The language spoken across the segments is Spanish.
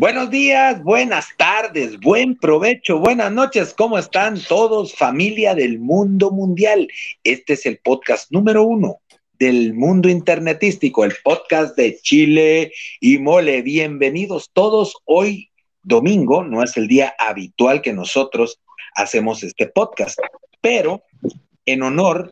Buenos días, buenas tardes, buen provecho, buenas noches. ¿Cómo están todos, familia del mundo mundial? Este es el podcast número uno del mundo internetístico, el podcast de Chile y Mole. Bienvenidos todos. Hoy, domingo, no es el día habitual que nosotros hacemos este podcast, pero en honor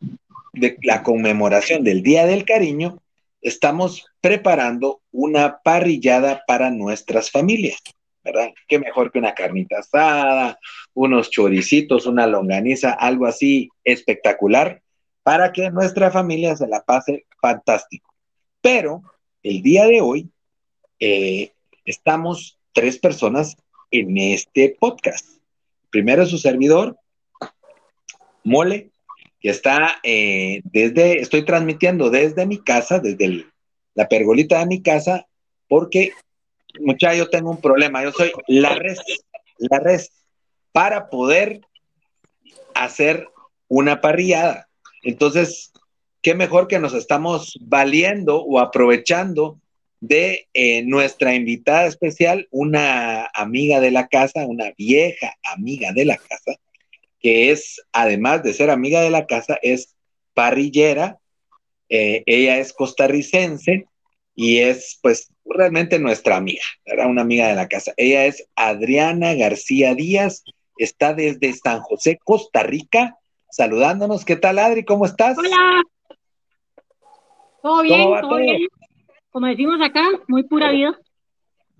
de la conmemoración del Día del Cariño, estamos preparando una parrillada para nuestras familias, ¿verdad? Qué mejor que una carnita asada, unos choricitos, una longaniza, algo así espectacular para que nuestra familia se la pase fantástico. Pero el día de hoy eh, estamos tres personas en este podcast. Primero su servidor, Mole, que está eh, desde, estoy transmitiendo desde mi casa, desde la pergolita de mi casa, porque, mucha, yo tengo un problema, yo soy la res, la res, para poder hacer una parrillada. Entonces, qué mejor que nos estamos valiendo o aprovechando de eh, nuestra invitada especial, una amiga de la casa, una vieja amiga de la casa, que es, además de ser amiga de la casa, es parrillera, eh, ella es costarricense y es pues realmente nuestra amiga, era una amiga de la casa. Ella es Adriana García Díaz, está desde San José, Costa Rica, saludándonos. ¿Qué tal, Adri? ¿Cómo estás? Hola. Todo bien, todo, bien. Como decimos acá, muy pura vida.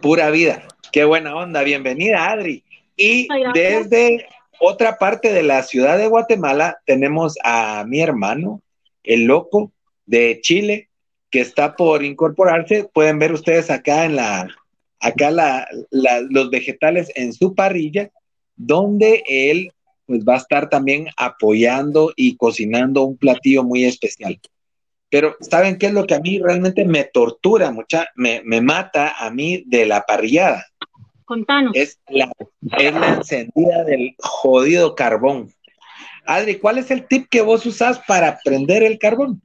Pura vida. Qué buena onda. Bienvenida, Adri. Y desde otra parte de la ciudad de Guatemala tenemos a mi hermano, el loco de Chile, que está por incorporarse. Pueden ver ustedes acá en la, acá los vegetales en su parrilla, donde él pues va a estar también apoyando y cocinando un platillo muy especial. Pero, ¿saben qué es lo que a mí realmente me tortura, mucha, me, me mata a mí de la parrillada? Contanos. Es la, es la encendida del jodido carbón. Adri, ¿cuál es el tip que vos usás para prender el carbón?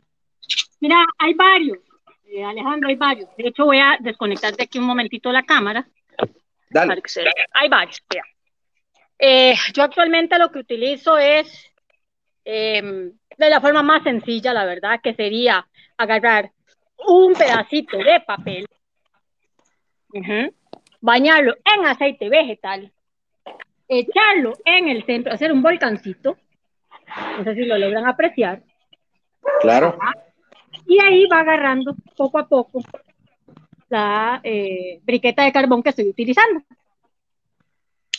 Mira, hay varios. Eh, Alejandro, hay varios. De hecho, voy a desconectarte aquí un momentito la cámara. Dale. Hay varios. Eh, yo actualmente lo que utilizo es em, de la forma más sencilla, la verdad, que sería agarrar un pedacito de papel bañarlo en aceite vegetal, echarlo en el centro, hacer un volcancito, no sé si lo logran apreciar. Claro. Y ahí va agarrando poco a poco la eh, briqueta de carbón que estoy utilizando.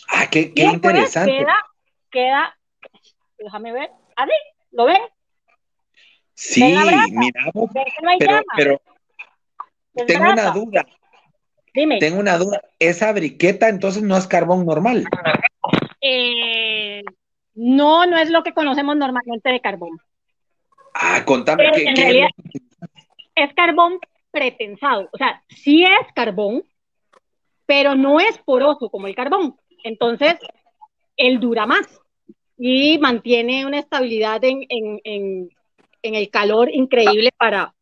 Ah, qué, qué interesante. Queda, queda, déjame ver, ¿así? ¿Lo ven? Sí, miramos, pero, pero tengo una duda. Tengo una duda. ¿Esa briqueta entonces no es carbón normal? Eh, no, no es lo que conocemos normalmente de carbón. Ah, contame. ¿qué, en realidad, es carbón pretensado. O sea, sí es carbón, pero no es poroso como el carbón. Entonces, él dura más y mantiene una estabilidad en, en el calor increíble para,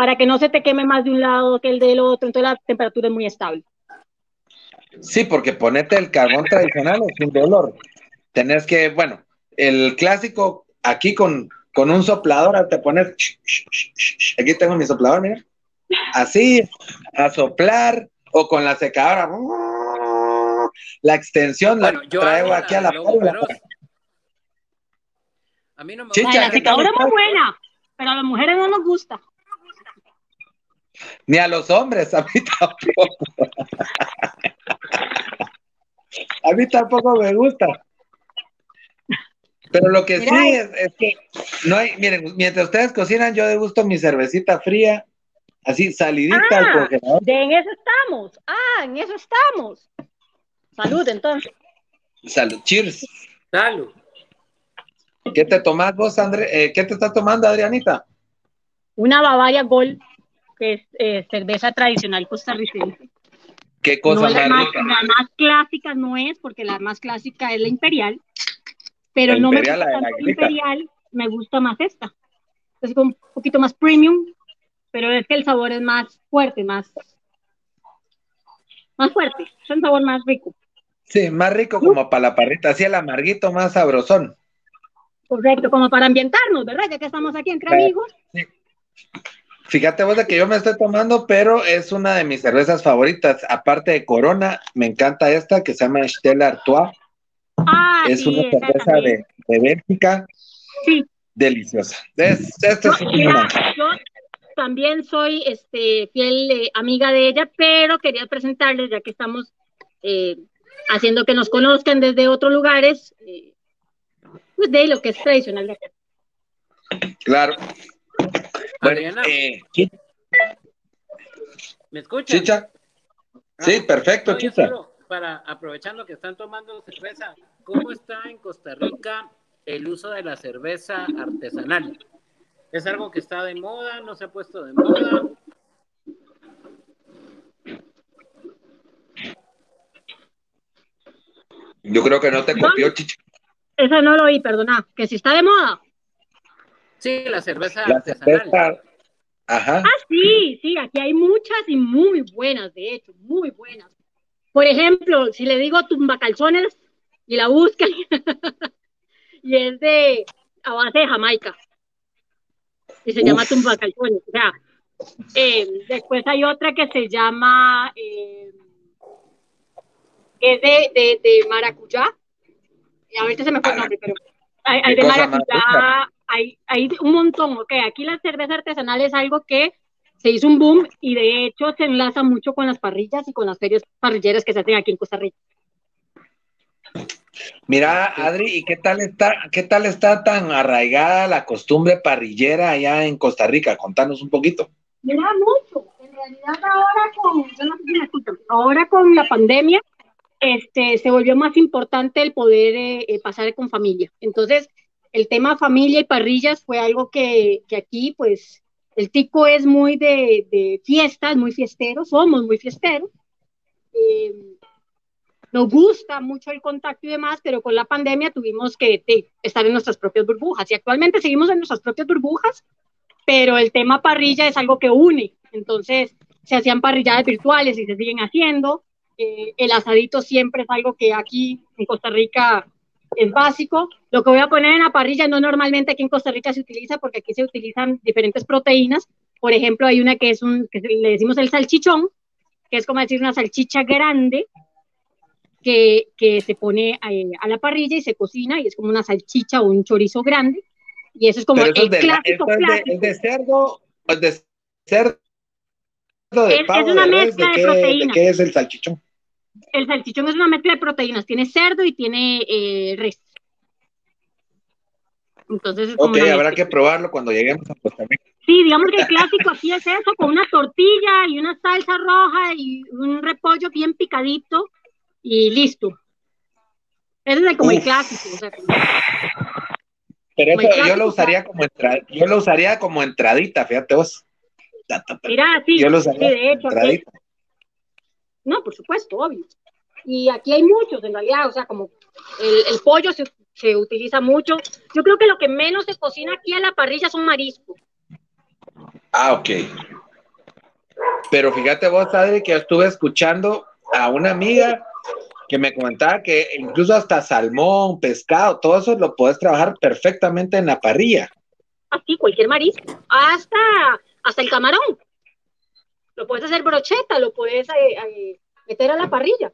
para que no se te queme más de un lado que el del otro, entonces la temperatura es muy estable. Sí, porque ponerte el carbón tradicional es un dolor. Tenés que, bueno, el clásico aquí con, con un soplador, te pones, aquí tengo mi soplador, mira, así, a soplar, o con la secadora, la extensión la traigo aquí a la, A mí no me gusta. La secadora es muy buena, pero a las mujeres no nos gusta. Ni a los hombres, a mí tampoco. a mí tampoco me gusta. Pero lo que sí es, que no hay, miren, mientras ustedes cocinan, yo degusto mi cervecita fría, así salidita ah, De en eso estamos. Ah, en eso estamos. Salud, entonces. Salud, cheers. Salud. ¿Qué te tomas vos, André? Eh, ¿Qué te estás tomando, Adrianita? Una Bavaria Gold, que es eh, cerveza tradicional costarricense. ¿Qué cosa no más la más, la más clásica no es, porque la más clásica es la imperial, pero La no imperial, me gusta la tanto la imperial, me gusta más esta. Es como un poquito más premium, pero es que el sabor es más fuerte, más, más fuerte, es un sabor más rico. Sí, más rico como para la parrita, así el amarguito más sabrosón. Correcto, como para ambientarnos, ¿verdad? Ya que estamos aquí entre amigos. Fíjate vos de que yo me estoy tomando, pero es una de mis cervezas favoritas. Aparte de Corona, me encanta esta que se llama Stella Artois. Ah, es sí, una cerveza de, de Bélgica, Sí, deliciosa. Es, esto yo, es un mira, manjar. yo también soy este, fiel eh, amiga de ella, pero quería presentarles, ya que estamos eh, haciendo que nos conozcan desde otros lugares, eh, pues de lo que es tradicional de acá. Claro. Bueno, Adriana, eh, ¿chi- ¿me escuchas? Chicha. Sí, perfecto, Chicha. solo para aprovechando que están tomando cerveza, ¿cómo está en Costa Rica el uso de la cerveza artesanal? ¿Es algo que está de moda? ¿No se ha puesto de moda? Yo creo que no te copió, Chicha. Eso no lo oí, perdona, que si está de moda. Sí, la cerveza La artesanal. cerveza. Ajá. Ah, sí, sí, aquí hay muchas y muy buenas, de hecho, muy buenas. Por ejemplo, si le digo tumbacalzones y la buscan, y es de a base de Jamaica, y se llama tumbacalzones. O sea, eh, después hay otra que se llama, eh, es de, de, de maracuyá, y ahorita se me fue el nombre, pero hay, de maracuyá, hay, hay un montón, ok, aquí la cerveza artesanal es algo que se hizo un boom y de hecho se enlaza mucho con las parrillas y con las ferias parrilleras que se hacen aquí en Costa Rica. Mira, Adri, ¿y qué tal está, qué tal está tan arraigada la costumbre parrillera allá en Costa Rica? Contanos un poquito. Mira mucho, en realidad ahora con, yo no sé si me escuchan, ahora con la pandemia, este, se volvió más importante el poder eh, eh, pasar con familia. Entonces, el tema familia y parrillas fue algo que, aquí, pues, el tico es muy de, fiestas, muy fiestero, somos muy fiesteros. Eh, nos gusta mucho el contacto y demás, pero con la pandemia tuvimos que estar en nuestras propias burbujas y actualmente seguimos en nuestras propias burbujas, pero el tema parrilla es algo que une. Entonces, se hacían parrilladas virtuales y se siguen haciendo. Eh, el asadito siempre es algo que aquí en Costa Rica es básico. Lo que voy a poner en la parrilla no normalmente aquí en Costa Rica se utiliza porque aquí se utilizan diferentes proteínas. Por ejemplo, hay una que es un, que le decimos el salchichón, que es como decir una salchicha grande que, que se pone a, a, la parrilla y se cocina y es como una salchicha o un chorizo grande. Y eso es como eso el es clásico, ¿esto es de, clásico. es de cerdo, es de cerdo, de Es- es pavo, una de mezcla ¿de de qué, de proteínas. qué es el salchichón? El salchichón es una mezcla de proteínas, tiene cerdo y tiene eh, res. Entonces es Ok, habrá que probarlo cuando lleguemos a Costa Rica. Sí, digamos que el clásico aquí es eso, con una tortilla y una salsa roja y un repollo bien picadito y listo. Ese es el- como el clásico. o sea, como- Pero eso yo lo usaría como entra- yo lo usaría como entradita, fíjate vos. mira, sí, Yo lo sí, usaría de hecho, aquí-. No, por supuesto, obvio. Y aquí hay muchos, en realidad, o sea, como el, el pollo se, se utiliza mucho. Yo creo que lo que menos se cocina aquí a la parrilla son mariscos. Ah, ok. Pero fíjate vos, Adri, que estuve escuchando a una amiga que me comentaba que incluso hasta salmón, pescado, todo eso lo puedes trabajar perfectamente en la parrilla. Así, cualquier marisco. Hasta, hasta el camarón. Lo puedes hacer brocheta, lo puedes eh, eh, meter a la parrilla.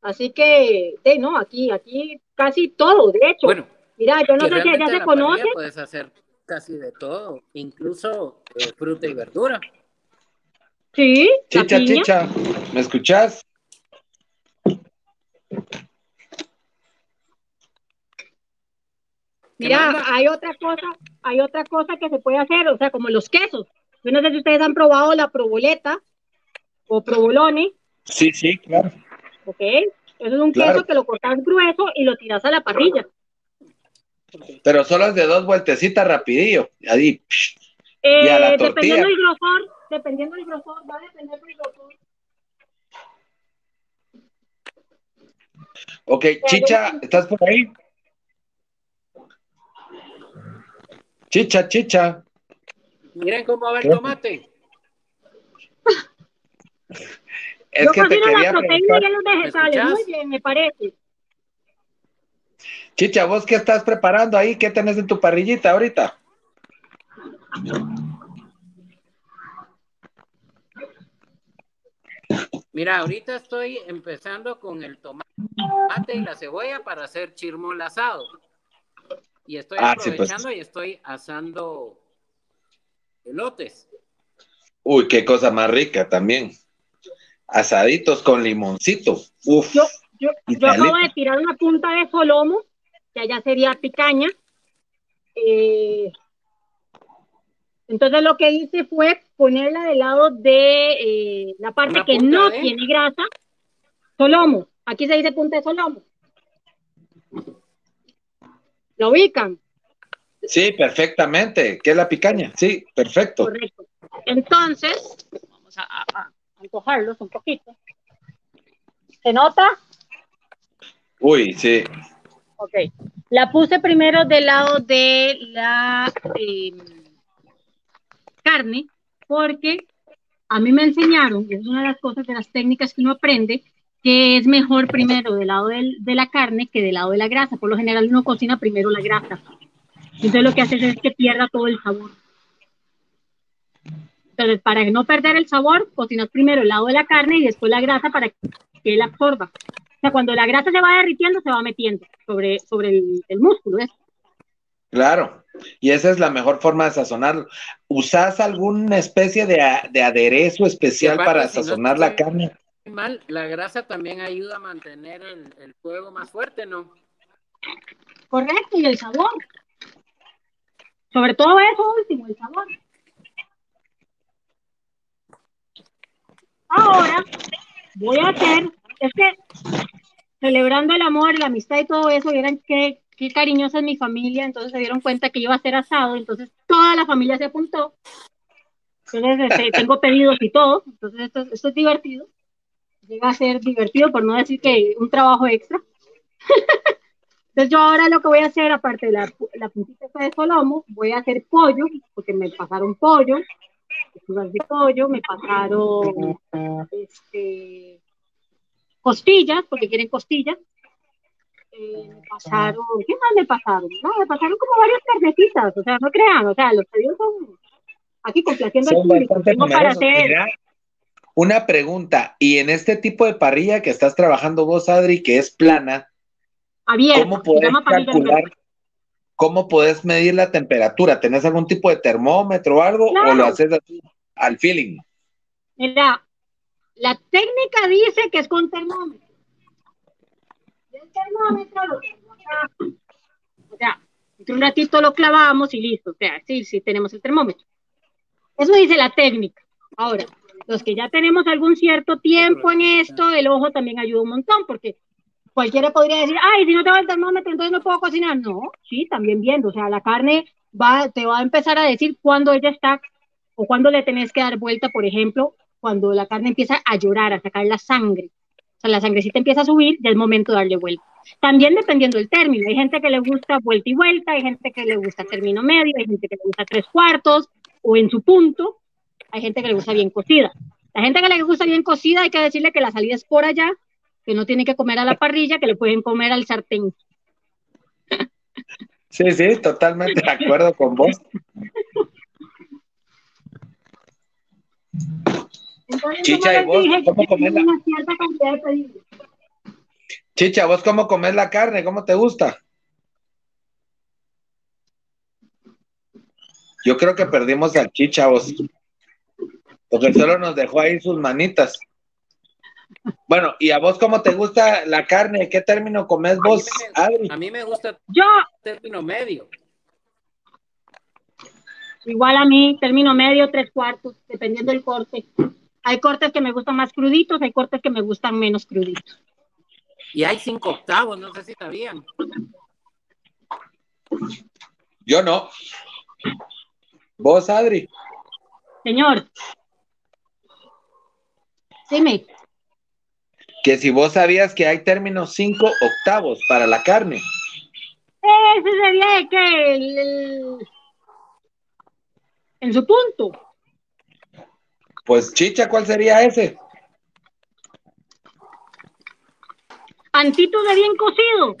Así que, de, no, aquí, aquí casi todo, de hecho. Bueno, Mira, yo no sé si ya se conoce. puedes hacer casi de todo, incluso eh, fruta y verdura. Sí, Chicha, piña. chicha, ¿me escuchás? Mira, hay otra cosa, hay otra cosa que se puede hacer, o sea, como los quesos. Yo no sé si ustedes han probado la proboleta o provolone. Sí, sí, claro. Ok. Eso es un queso que lo cortas grueso y lo tiras a la parrilla. Pero solo es de dos vueltecitas rapidillo. Ahí. y a la eh, dependiendo del grosor, dependiendo del grosor, va a depender del grosor. Ok, Chicha, ¿estás por ahí? Chicha, chicha. Miren cómo va el tomate. es que te quería la proteína y los vegetales. Muy bien, me parece. Chicha, ¿vos qué estás preparando ahí? ¿Qué tenés en tu parrillita ahorita? Mira, ahorita estoy empezando con el tomate y la cebolla para hacer chirmol asado. Y estoy ah, pues. aprovechando y estoy asando elotes. Uy, qué cosa más rica también. Asaditos con limoncito. Uf. Yo, yo, yo acabo de tirar una punta de solomo, que allá sería picaña. Eh, entonces lo que hice fue ponerla del lado de eh, la parte que no tiene grasa, solomo. Aquí se dice punta de solomo. ¿Lo ubican? Sí, perfectamente. ¿Qué es la picaña? Sí, perfecto. Correcto. Entonces, vamos a, antojarlos un poquito. ¿Se nota? Uy, sí. Ok. La puse primero del lado de la em, carne, porque a mí me enseñaron, y es una de las cosas de las técnicas que uno aprende, que es mejor primero del lado de la carne que del lado de la grasa. Por lo general uno cocina primero la grasa. Entonces lo que hace es que pierda todo el sabor. Entonces, para no perder el sabor, cocinas primero el lado de la carne y después la grasa para que él absorba. O sea, cuando la grasa se va derritiendo, se va metiendo sobre, sobre el, músculo. Claro, y esa es la mejor forma de sazonarlo. ¿Usás alguna especie de, aderezo especial para sazonar la carne? Mal, la grasa también ayuda a mantener el, fuego más fuerte, ¿no? Correcto, y el sabor. Sobre todo eso último, el sabor. Ahora voy a hacer, es que celebrando el amor, la amistad y todo eso, vieran qué, qué cariñosa es mi familia, entonces se dieron cuenta que iba a ser asado, entonces toda la familia se apuntó. Entonces este, tengo pedidos y todo, entonces esto, esto es divertido llega a ser divertido, por no decir que un trabajo extra. Entonces yo ahora lo que voy a hacer, aparte de la, la puntita de solomo, voy a hacer pollo, porque me pasaron pollo, de pollo, me pasaron este, costillas, porque quieren costillas. Eh, me pasaron, ¿qué más me pasaron? No, me pasaron como varias carnecitas, o sea, no crean, o sea, los pedidos son aquí complaciendo al público. Tengo para hacer, una pregunta, y en este tipo de parrilla que estás trabajando vos, Adri, que es plana, ¿cómo puedes calcular, cómo puedes medir la temperatura? ¿Tenés algún tipo de termómetro o algo? ¿O lo haces así, al feeling? Mira, la técnica dice que es con termómetro. el termómetro lo O sea, un ratito lo clavamos y listo. O sea, sí, sí tenemos el termómetro. Eso dice la técnica. Ahora, los que ya tenemos algún cierto tiempo en esto, el ojo también ayuda un montón, porque cualquiera podría decir, ay, si no te va el termómetro, entonces no puedo cocinar. No, sí, también viendo, o sea, la carne va, te va a empezar a decir cuándo ella está o cuándo le tenés que dar vuelta, por ejemplo, cuando la carne empieza a llorar, a sacar la sangre. O sea, la sangrecita empieza a subir, ya es momento de darle vuelta. También dependiendo del término. Hay gente que le gusta vuelta y vuelta, hay gente que le gusta término medio, hay gente que le gusta tres cuartos o en su punto hay gente que le gusta bien cocida. La gente que le gusta bien cocida hay que decirle que la salida es por allá, que no tiene que comer a la parrilla, que le pueden comer al sartén. Sí, sí, totalmente de acuerdo con vos. Chicha, ¿y vos cómo comes la... Chicha, ¿vos cómo comes la carne? ¿Cómo te gusta? Yo creo que perdimos al chicha, vos. Porque solo nos dejó ahí sus manitas. Bueno, ¿y a vos cómo te gusta la carne? ¿Qué término comes vos, a mí me, A mí me gusta yo término medio. Igual a mí, término medio, tres cuartos, dependiendo del corte. Hay cortes que me gustan más cruditos, hay cortes que me gustan menos cruditos. Y hay cinco octavos, no sé si sabían. Yo no. ¿Vos, Adri? Señor. Dime. Que si vos sabías que hay términos cinco octavos para la carne. Ese sería que el, en su punto. Pues chicha, ¿cuál sería ese? Antito de bien cocido.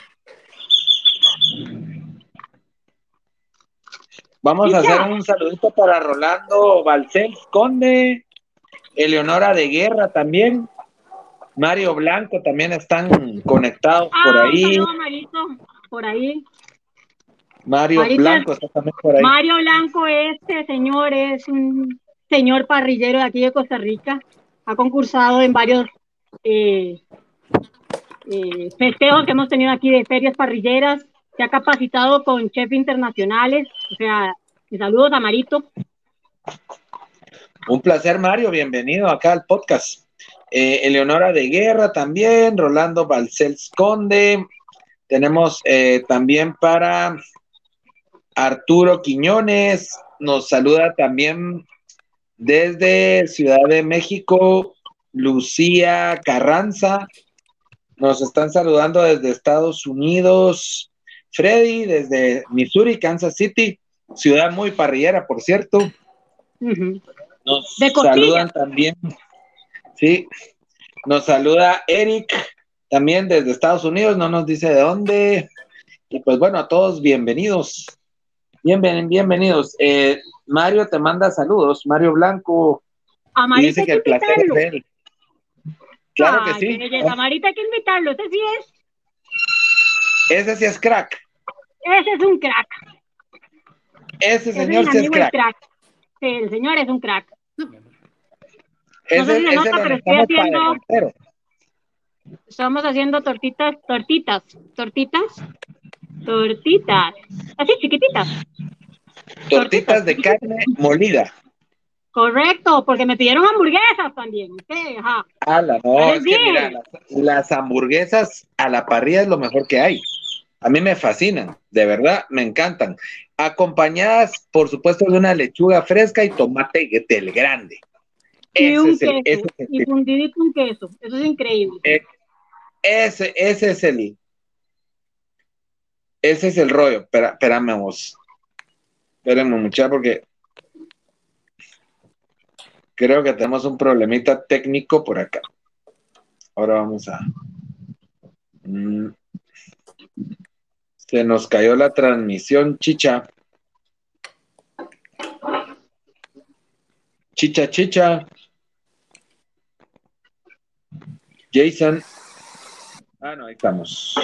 Vamos a hacer un saludito para Rolando Balcel Conde, Eleonora de Guerra también, Mario Blanco también están conectados por ah, ahí. por ahí. Mario Blanco está también por ahí. Mario Blanco, este señor es un señor parrillero de aquí de Costa Rica. Ha concursado en varios eh, eh, festejos que hemos tenido aquí de ferias parrilleras. Se ha capacitado con chefs internacionales. O sea, saludos a Marito. Un placer, Mario. Bienvenido acá al podcast. Eh, Eleonora de Guerra también, Rolando Balcells Conde. Tenemos también para Arturo Quiñones nos saluda también desde Ciudad de México, Lucía Carranza. Nos están saludando desde Estados Unidos. Freddy, desde Missouri, Kansas City, ciudad muy parrillera, por cierto. Nos saludan también. Sí, nos saluda Eric, también desde Estados Unidos, no nos dice de dónde. Y pues bueno, a todos bienvenidos. Bien, bienvenidos. Eh, Mario te manda saludos. Mario Blanco. A Marita dice que, el placer es de él. Claro que sí. A Marita hay que invitarlo. Ese sí es. Ese sí es crack. Ese es un crack. Ese señor sí es crack. Sí, el señor es un crack. No sé si nota, pero estoy haciendo. Estamos haciendo tortitas, tortitas, tortitas Tortitas. Así, chiquititas. Tortitas, de carne molida. Correcto, porque me pidieron hamburguesas también. Sí, ajá. no, es que mira, las, hamburguesas a la parrilla es lo mejor que hay. A mí me fascinan, de verdad, me encantan. Acompañadas, por supuesto, de una lechuga fresca y tomate del grande. Y un queso, y fundidito un queso. Eso es increíble. Eh, ese, ese es el, ese es el rollo. Espera, espérame vos. Espérenme, muchachos, porque creo que tenemos un problemita técnico por acá. Ahora vamos a. Mm. Se nos cayó la transmisión, chicha. Chicha, chicha. Jason. Ah, no, ahí estamos.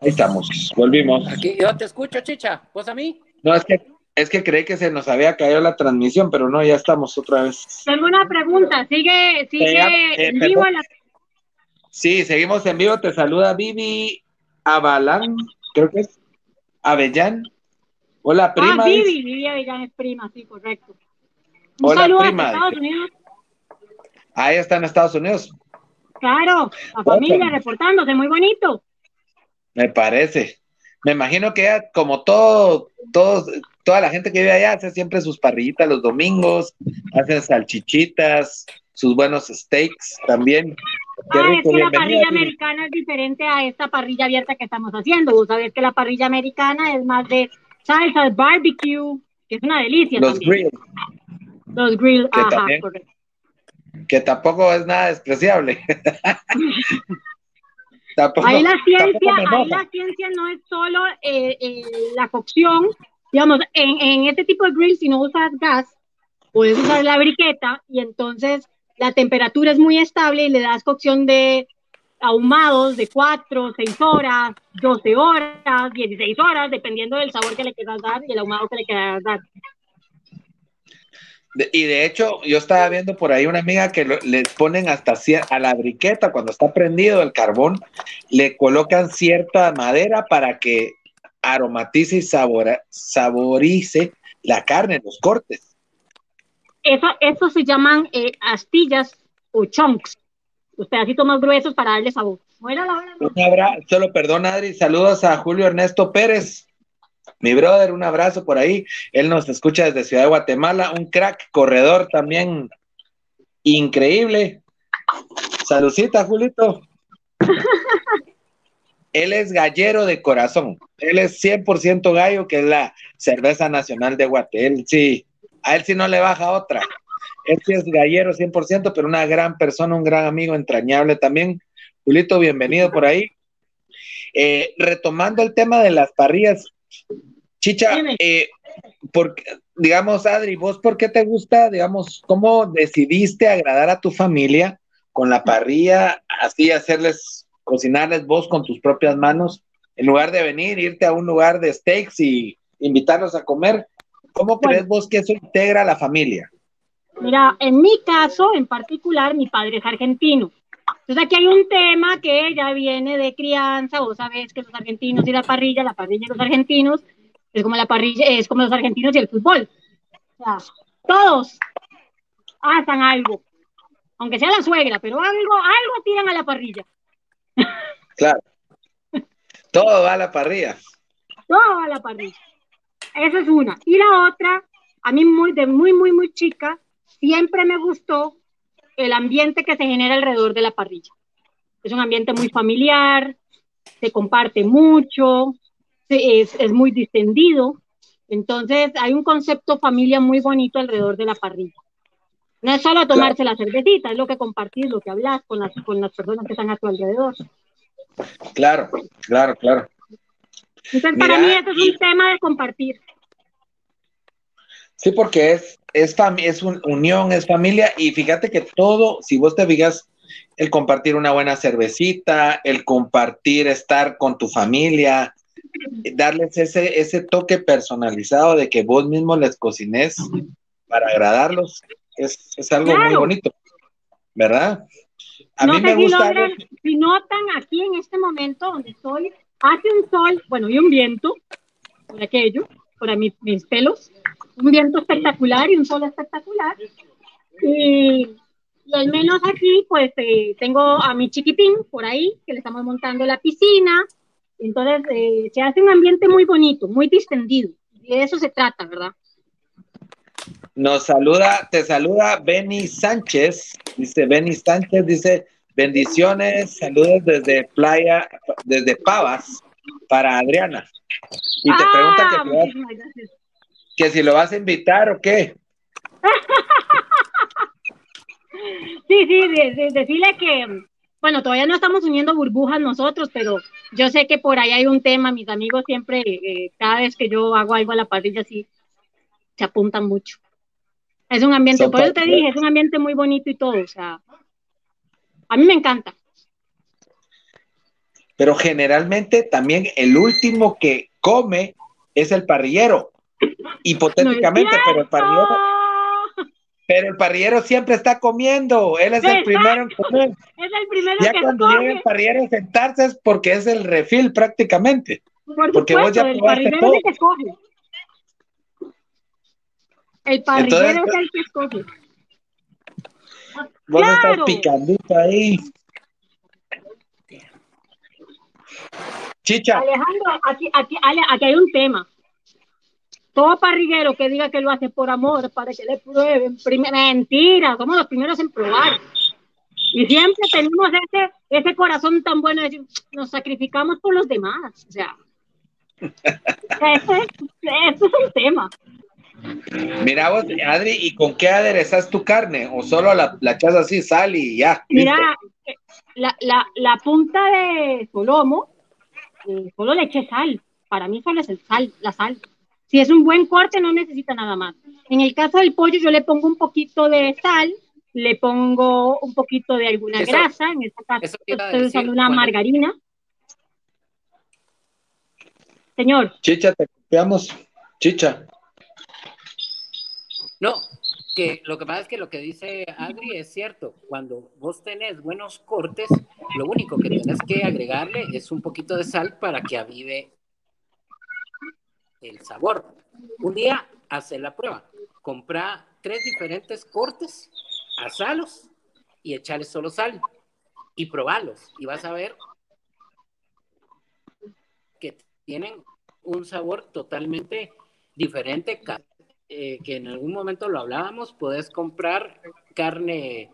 Ahí estamos, volvimos. Aquí, yo te escucho, Chicha. ¿Vos a mí? No, es que, es que creí que se nos había caído la transmisión, pero no, ya estamos otra vez. Tengo una pregunta, ¿sigue, sigue eh, en vivo? La... Sí, seguimos en vivo. Te saluda Vivi Avalán, creo que es Avellán. Hola, ah, prima. Ah, Vivi, Vivi Avellán es prima, sí, correcto. Un Hola, saludo prima. a Estados Unidos. Ahí está en Estados Unidos. Claro, la familia reportándose, muy bonito. Me parece. Me imagino que como todo, todo, toda la gente que vive allá hace siempre sus parrillitas los domingos, hacen salchichitas, sus buenos steaks también. Ah, es que la parrilla americana es diferente a esta parrilla abierta que estamos haciendo. Vos sabés que la parrilla americana es más de salsas, barbecue, que es una delicia. Los grills. Los grills, ajá, correcto que tampoco es nada despreciable. ahí la ciencia, ahí la ciencia no es solo eh, eh, la cocción, digamos, en, en este tipo de grill, si no usas gas, puedes usar la briqueta y entonces la temperatura es muy estable y le das cocción de ahumados de 4, 6 horas, 12 horas, 16 horas, dependiendo del sabor que le quieras dar y el ahumado que le quieras dar y de hecho, yo estaba viendo por ahí una amiga que le ponen hasta a la briqueta, cuando está prendido el carbón, le colocan cierta madera para que aromatice y saborice La carne, los cortes. Eso, eso se llaman eh, astillas o chunks, los pedacitos más gruesos para darle sabor. Un abrazo, solo perdón, Adri, saludos a Julio Ernesto Pérez, mi brother, un abrazo por ahí. Él nos escucha desde Ciudad de Guatemala, un crack corredor también increíble. Saludcita, Julito. Él es gallero de corazón. Él es 100% gallo, que es la cerveza nacional de Guate. Él sí, a él sí no le baja otra. Él sí es gallero 100%, pero una gran persona, un gran amigo entrañable también. Julito, bienvenido por ahí. Eh, retomando el tema de las parrillas, Chicha, eh, digamos, Adri, ¿vos por qué te gusta, digamos, cómo decidiste agradar a tu familia con la parrilla, así hacerles, cocinarles vos con tus propias manos, en lugar de venir, irte a un lugar de steaks y invitarlos a comer? ¿Cómo crees vos que eso integra a la familia? Mira, en mi caso en particular, mi padre es argentino. Entonces aquí hay un tema que ya viene de crianza, vos sabés que los argentinos y la parrilla, la parrilla y los argentinos, es como la parrilla, es como los argentinos y el fútbol. O sea, todos hacen algo, aunque sea la suegra, pero algo, algo tiran a la parrilla. Claro. Todo va a la parrilla. Todo va a la parrilla. Esa es una. Y la otra, a mí muy, de muy, muy, muy chica, siempre me gustó el ambiente que se genera alrededor de la parrilla. Es un ambiente muy familiar, se comparte mucho, es, es muy distendido. Entonces hay un concepto familia muy bonito alrededor de la parrilla. No es solo tomarse la cervecita, es lo que compartir, lo que hablas con las, con las personas que están a tu alrededor. Claro, claro, claro. Entonces, para mí, esto es un tema de compartir. Sí, porque es, es, es un, unión, es familia, y fíjate que todo, si vos te digas, el compartir una buena cervecita, el compartir estar con tu familia, darles ese, ese toque personalizado de que vos mismo les cocines para agradarlos, es, es algo muy bonito, ¿verdad? A mí me gusta. Si, notan aquí en este momento donde estoy, hace un sol, bueno, y un viento, por aquello, por mis, mis pelos, un viento espectacular y un sol espectacular. Y, y al menos aquí, pues eh, tengo a mi chiquitín por ahí, que le estamos montando la piscina. Entonces, eh, se hace un ambiente muy bonito, muy distendido. Y de eso se trata, ¿verdad? Nos saluda, te saluda Benny Sánchez. Dice Benny Sánchez, dice bendiciones, saludos desde Playa, desde Pavas para Adriana. Y te pregunta que, ah, que si lo vas a invitar o qué. sí, sí, decirle que, bueno, todavía no estamos uniendo burbujas nosotros, pero yo sé que por ahí hay un tema, mis amigos siempre, eh, cada vez que yo hago algo a la parrilla, sí, se apuntan mucho. Es un ambiente, por eso te dije, es un ambiente muy bonito y todo, o sea, a mí me encanta. Pero generalmente también el último que come es el parrillero hipotéticamente, pero el parrillero, pero el parrillero siempre está comiendo, él es el primero en comer. Es el primero ya cuando llega el parrillero a sentarse es porque es el refil prácticamente. porque vos ya el parrillero todo. Es el que escoge. El parrillero es el que escoge. Vos estás picandito ahí. Chicha. Alejandro, aquí, aquí, aquí hay un tema todo parrillero que diga que lo hace por amor, para que le prueben, mentira, somos los primeros en probar. Y siempre tenemos ese, ese corazón tan bueno de decir, nos sacrificamos por los demás. O sea, eso es, un tema. Mira vos, Adri, ¿y con qué aderezas tu carne? ¿O solo la, la echas así, sal y ya? Mira, la, la, la, punta de solomo, eh, solo le eché sal. Para mí solo es el sal, la sal. Si es un buen corte, no necesita nada más. En el caso del pollo, yo le pongo un poquito de sal, le pongo un poquito de alguna grasa, en este caso estoy usando una margarina. Señor. Chicha, te copiamos. Chicha. No, que lo que pasa es que lo que dice Adri es cierto. Cuando vos tenés buenos cortes, lo único que tienes que agregarle es un poquito de sal para que avive el sabor. Un día hacer la prueba. Compra tres diferentes cortes, asalos y echarles solo sal y probarlos. Y vas a ver que tienen un sabor totalmente diferente, eh, que en algún momento lo hablábamos, puedes comprar carne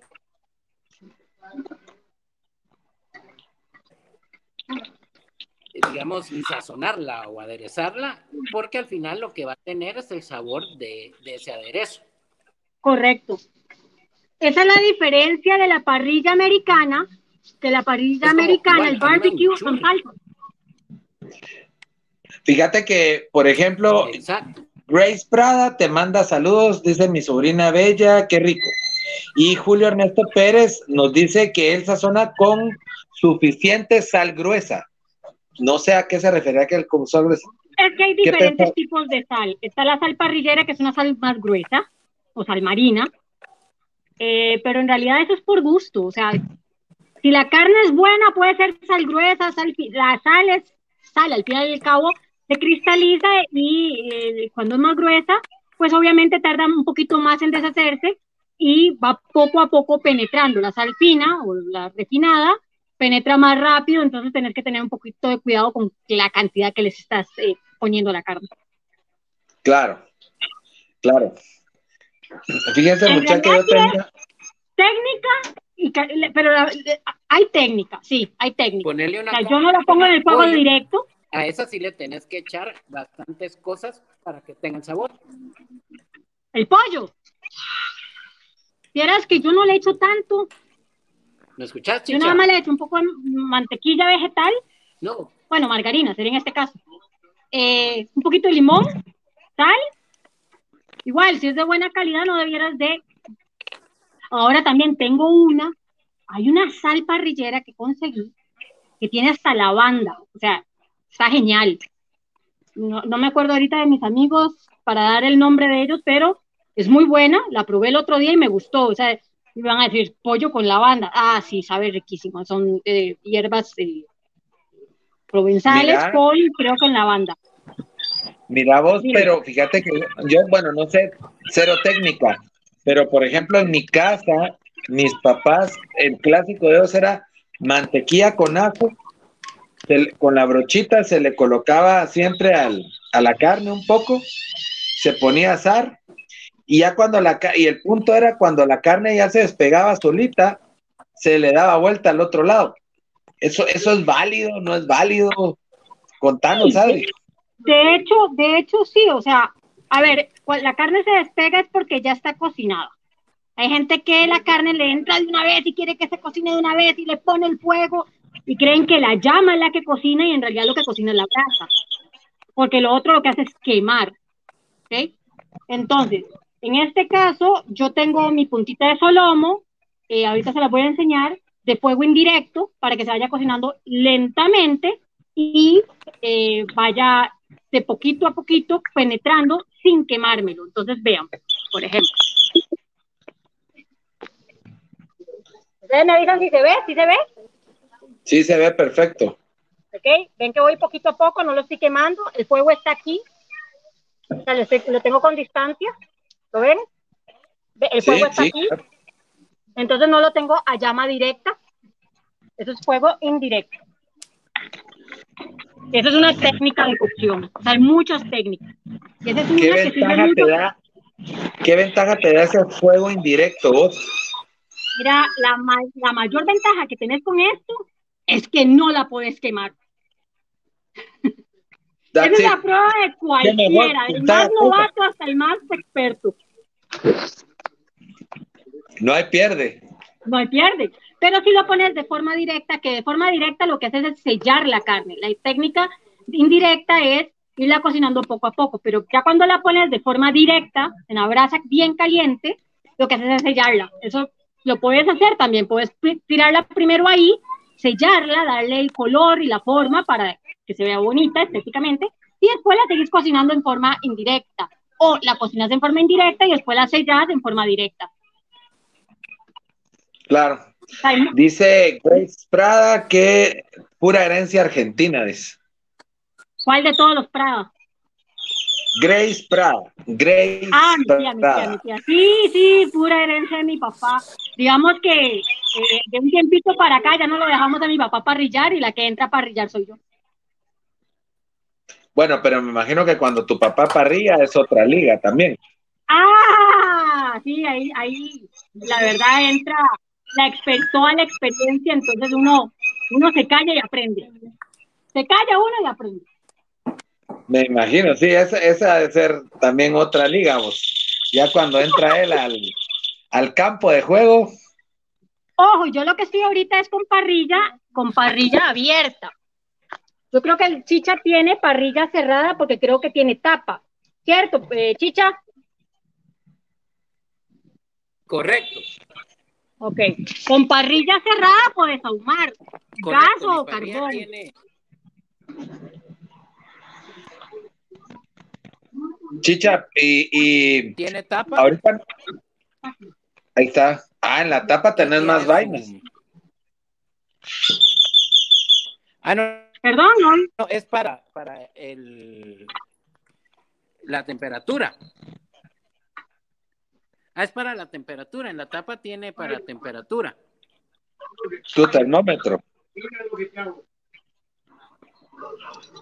digamos, sazonarla o aderezarla, porque al final lo que va a tener es el sabor de, ese aderezo. Correcto. Esa es la diferencia de la parrilla americana, de la parrilla americana, el barbecue con salsa. Fíjate que, por ejemplo, Grace Prada te manda saludos, dice mi sobrina Bella, qué rico. Y Julio Ernesto Pérez nos dice que él sazona con suficiente sal gruesa. No sé a qué se refería que el con sal gruesa. Es que hay diferentes tipos de sal. Está la sal parrillera, que es una sal más gruesa, o sal marina. Eh, pero en realidad eso es por gusto. O sea, si la carne es buena, puede ser sal gruesa, sal, la sal es sal, al fin y al cabo se cristaliza y eh, cuando es más gruesa, pues obviamente tarda un poquito más en deshacerse y va poco a poco penetrando. La sal fina o la refinada penetra más rápido, entonces tener que tener un poquito de cuidado con la cantidad que les estás eh, poniendo a la carne. Claro, claro. Fíjense, muchachos, Técnica, y, pero hay técnica, sí, hay técnica. yo no la pongo en el fuego directo. A esa sí le tenés que echar bastantes cosas para que tengan sabor. El pollo. Vieras que yo no le echo tanto. ¿Me escuchaste? Yo nada más le echo un poco de mantequilla vegetal. No. Bueno, margarina sería en este caso. Eh, un poquito de limón, sal. Igual, si es de buena calidad, no debieras de. Ahora también tengo una. Hay una sal parrillera que conseguí que tiene hasta lavanda. O sea, está genial. No, no me acuerdo ahorita de mis amigos para dar el nombre de ellos, pero es muy buena, la probé el otro día y me gustó, o sea, me van a decir pollo con lavanda, ah, sí, sabe riquísimo, son eh, hierbas eh, provenzales con, creo que en lavanda. Mira vos, pero fíjate que yo, bueno, no sé, cero técnica, pero por ejemplo en mi casa, mis papás, el clásico de ellos era mantequilla con ajo, con la brochita se le colocaba siempre al, a la carne un poco, se ponía a asar y ya cuando la y el punto era cuando la carne ya se despegaba solita, se le daba vuelta al otro lado. Eso, eso es válido, no es válido. Contanos, ¿sabes? De hecho, de hecho sí, o sea, a ver, la carne se despega es porque ya está cocinada. Hay gente que la carne le entra de una vez y quiere que se cocine de una vez y le pone el fuego y creen que la llama es la que cocina y en realidad lo que cocina es la grasa. Porque lo otro lo que hace es quemar. ¿Ok? Entonces, en este caso, yo tengo mi puntita de solomo, eh, ahorita se la voy a enseñar, de fuego indirecto para que se vaya cocinando lentamente y eh, vaya de poquito a poquito penetrando sin quemármelo. Entonces, vean, por ejemplo. ¿Ustedes me avisan si se ve? ¿Sí se ve? Sí, se ve perfecto. Ok, ven que voy poquito a poco, no lo estoy quemando, el fuego está aquí, o sea, lo tengo con distancia. ¿Lo ven? El fuego está aquí. Entonces no lo tengo a llama directa. Eso es fuego indirecto. Esa es una técnica de cocción. O sea, hay muchas técnicas. ¿Qué, ventaja te da, ¿Qué ventaja te da ese fuego indirecto Mira, la, la mayor ventaja que tenés con esto es que no la puedes quemar. Esa es la prueba de cualquiera, del más novato hasta el más experto. No hay pierde. No hay pierde. Pero si lo pones de forma directa, que de forma directa lo que haces es sellar la carne. La técnica indirecta es irla cocinando poco a poco, pero ya cuando la pones de forma directa, en la brasa bien caliente, lo que haces es sellarla. Eso lo puedes hacer también, puedes tirarla primero ahí, sellarla, darle el color y la forma para que se vea bonita estéticamente, y después la seguís cocinando en forma indirecta, o la cocinas en forma indirecta y después la sellas en forma directa. Claro. Dice Grace Prada que pura herencia argentina, dice. ¿Cuál de todos los Prada? Grace Prada. Grace ah, mi tía, mi tía, mi tía. Sí, sí, pura herencia de mi papá. Digamos que eh, de un tiempito para acá ya no lo dejamos a mi papá parrillar y la que entra a parrillar soy yo. Bueno, pero me imagino que cuando tu papá parrilla es otra liga también. Ah, sí, ahí, ahí la verdad entra la toda la experiencia, entonces uno, uno se calla y aprende. Se calla uno y aprende. Me imagino, sí, esa, esa debe ser también otra liga, vos. Ya cuando entra él al, al campo de juego. Ojo, yo lo que estoy ahorita es con parrilla, con parrilla abierta. Yo creo que el chicha tiene parrilla cerrada porque creo que tiene tapa. ¿Cierto, eh, chicha? Correcto. Ok. Con parrilla cerrada puedes ahumar. Gas o carbón. Chicha, y, ¿Tiene tapa? Ahorita. Ahí está. Ah, en la tapa tenés más vainas. Ah, no. Perdón, no. No, es para, para el, la temperatura. Ah, es para la temperatura. En la tapa tiene para temperatura. Tu termómetro.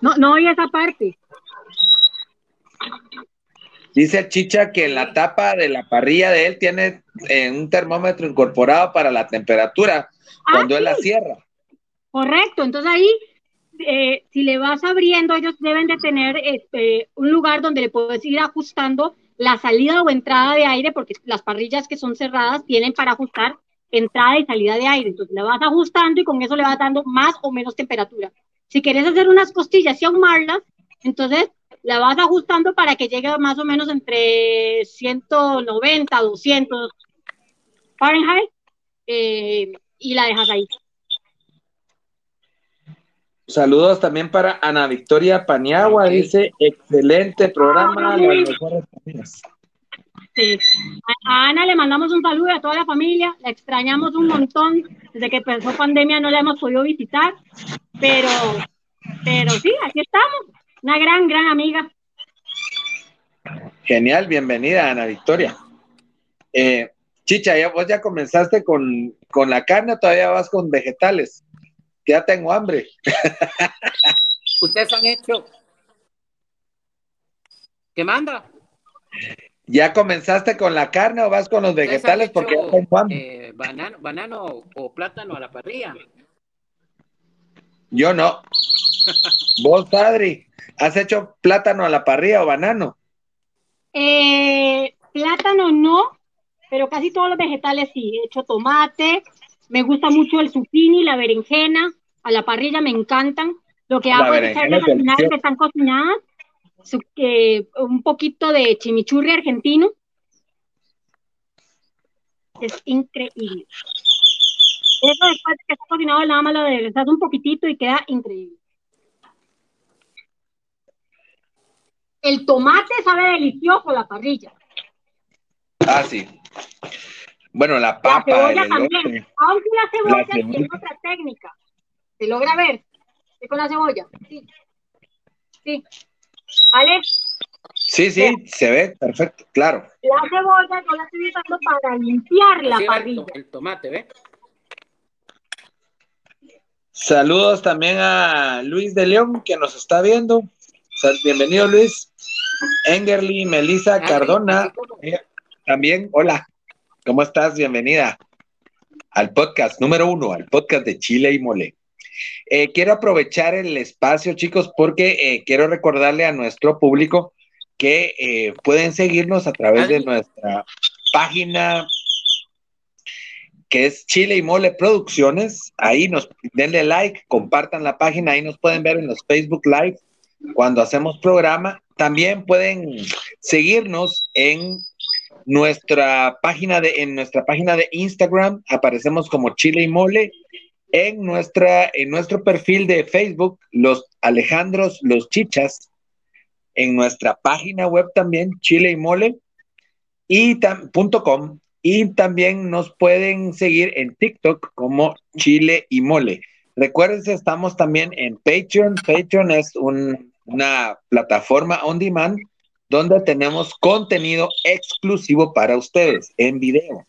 No, no oye esa parte. Dice Chicha que la tapa de la parrilla de él tiene eh, un termómetro incorporado para la temperatura ah, cuando él la cierra. Correcto, entonces ahí, eh, si le vas abriendo, ellos deben de tener este, un lugar donde le puedes ir ajustando la salida o entrada de aire, porque las parrillas que son cerradas tienen para ajustar entrada y salida de aire. Entonces le vas ajustando y con eso le vas dando más o menos temperatura. Si quieres hacer unas costillas y ahumarlas, entonces la vas ajustando para que llegue más o menos entre 190, 200 Fahrenheit eh, y la dejas ahí. Saludos también para Ana Victoria Paniagua, dice, excelente programa, Sí. A Ana le mandamos un saludo a toda la familia, la extrañamos un montón, desde que empezó pandemia no la hemos podido visitar, pero, pero sí, aquí estamos, una gran, gran amiga. Genial, bienvenida Ana Victoria. Eh, Chicha, ¿ya, vos ya comenzaste con, con la carne o todavía vas con vegetales? Ya tengo hambre. ¿Ustedes han hecho? ¿Qué manda? ¿Ya comenzaste con la carne o vas con los vegetales? Porque ya tengo hambre. Eh, banano, banano o plátano a la parrilla. Yo no. ¿Vos, Adri, has hecho plátano a la parrilla o banano? Eh, plátano no, pero casi todos los vegetales sí. He hecho tomate, me gusta mucho el zucchini, la berenjena, a la parrilla me encantan. Lo que hago es echarle al que están cocinadas, un poquito de chimichurri argentino. Es increíble. Eso después de que está cocinado, nada más lo aderezas un poquitito y queda increíble. El tomate sabe delicioso la parrilla. Ah, sí. Bueno, la papa. La cebolla también. Aunque la cebolla tiene otra técnica. ¿Se logra ver? con la cebolla? Sí. Sí. ¿Vale? Sí, sí, se ve perfecto, claro. La cebolla yo la estoy usando para limpiar la parrilla. El tomate, ¿ves? Saludos también a Luis de León que nos está viendo. Bienvenido Luis. Engerly, Melissa Cardona. También, hola. ¿Cómo estás? Bienvenida al podcast número uno, al podcast de Chile y Mole. Eh, quiero aprovechar el espacio, chicos, porque eh, quiero recordarle a nuestro público que eh, pueden seguirnos a través de nuestra página que es Chile y Mole Producciones. Ahí nos denle like, compartan la página, ahí nos pueden ver en los Facebook Live cuando hacemos programa. También pueden seguirnos en nuestra página de, en nuestra página de Instagram aparecemos como Chile y Mole. En, nuestra, en nuestro perfil de Facebook, los Alejandros, los Chichas. En nuestra página web también, Chile y Mole. Y com, y también nos pueden seguir en TikTok como Chile y Mole. Recuérdense, estamos también en Patreon. Patreon es una plataforma on demand donde tenemos contenido exclusivo para ustedes en video.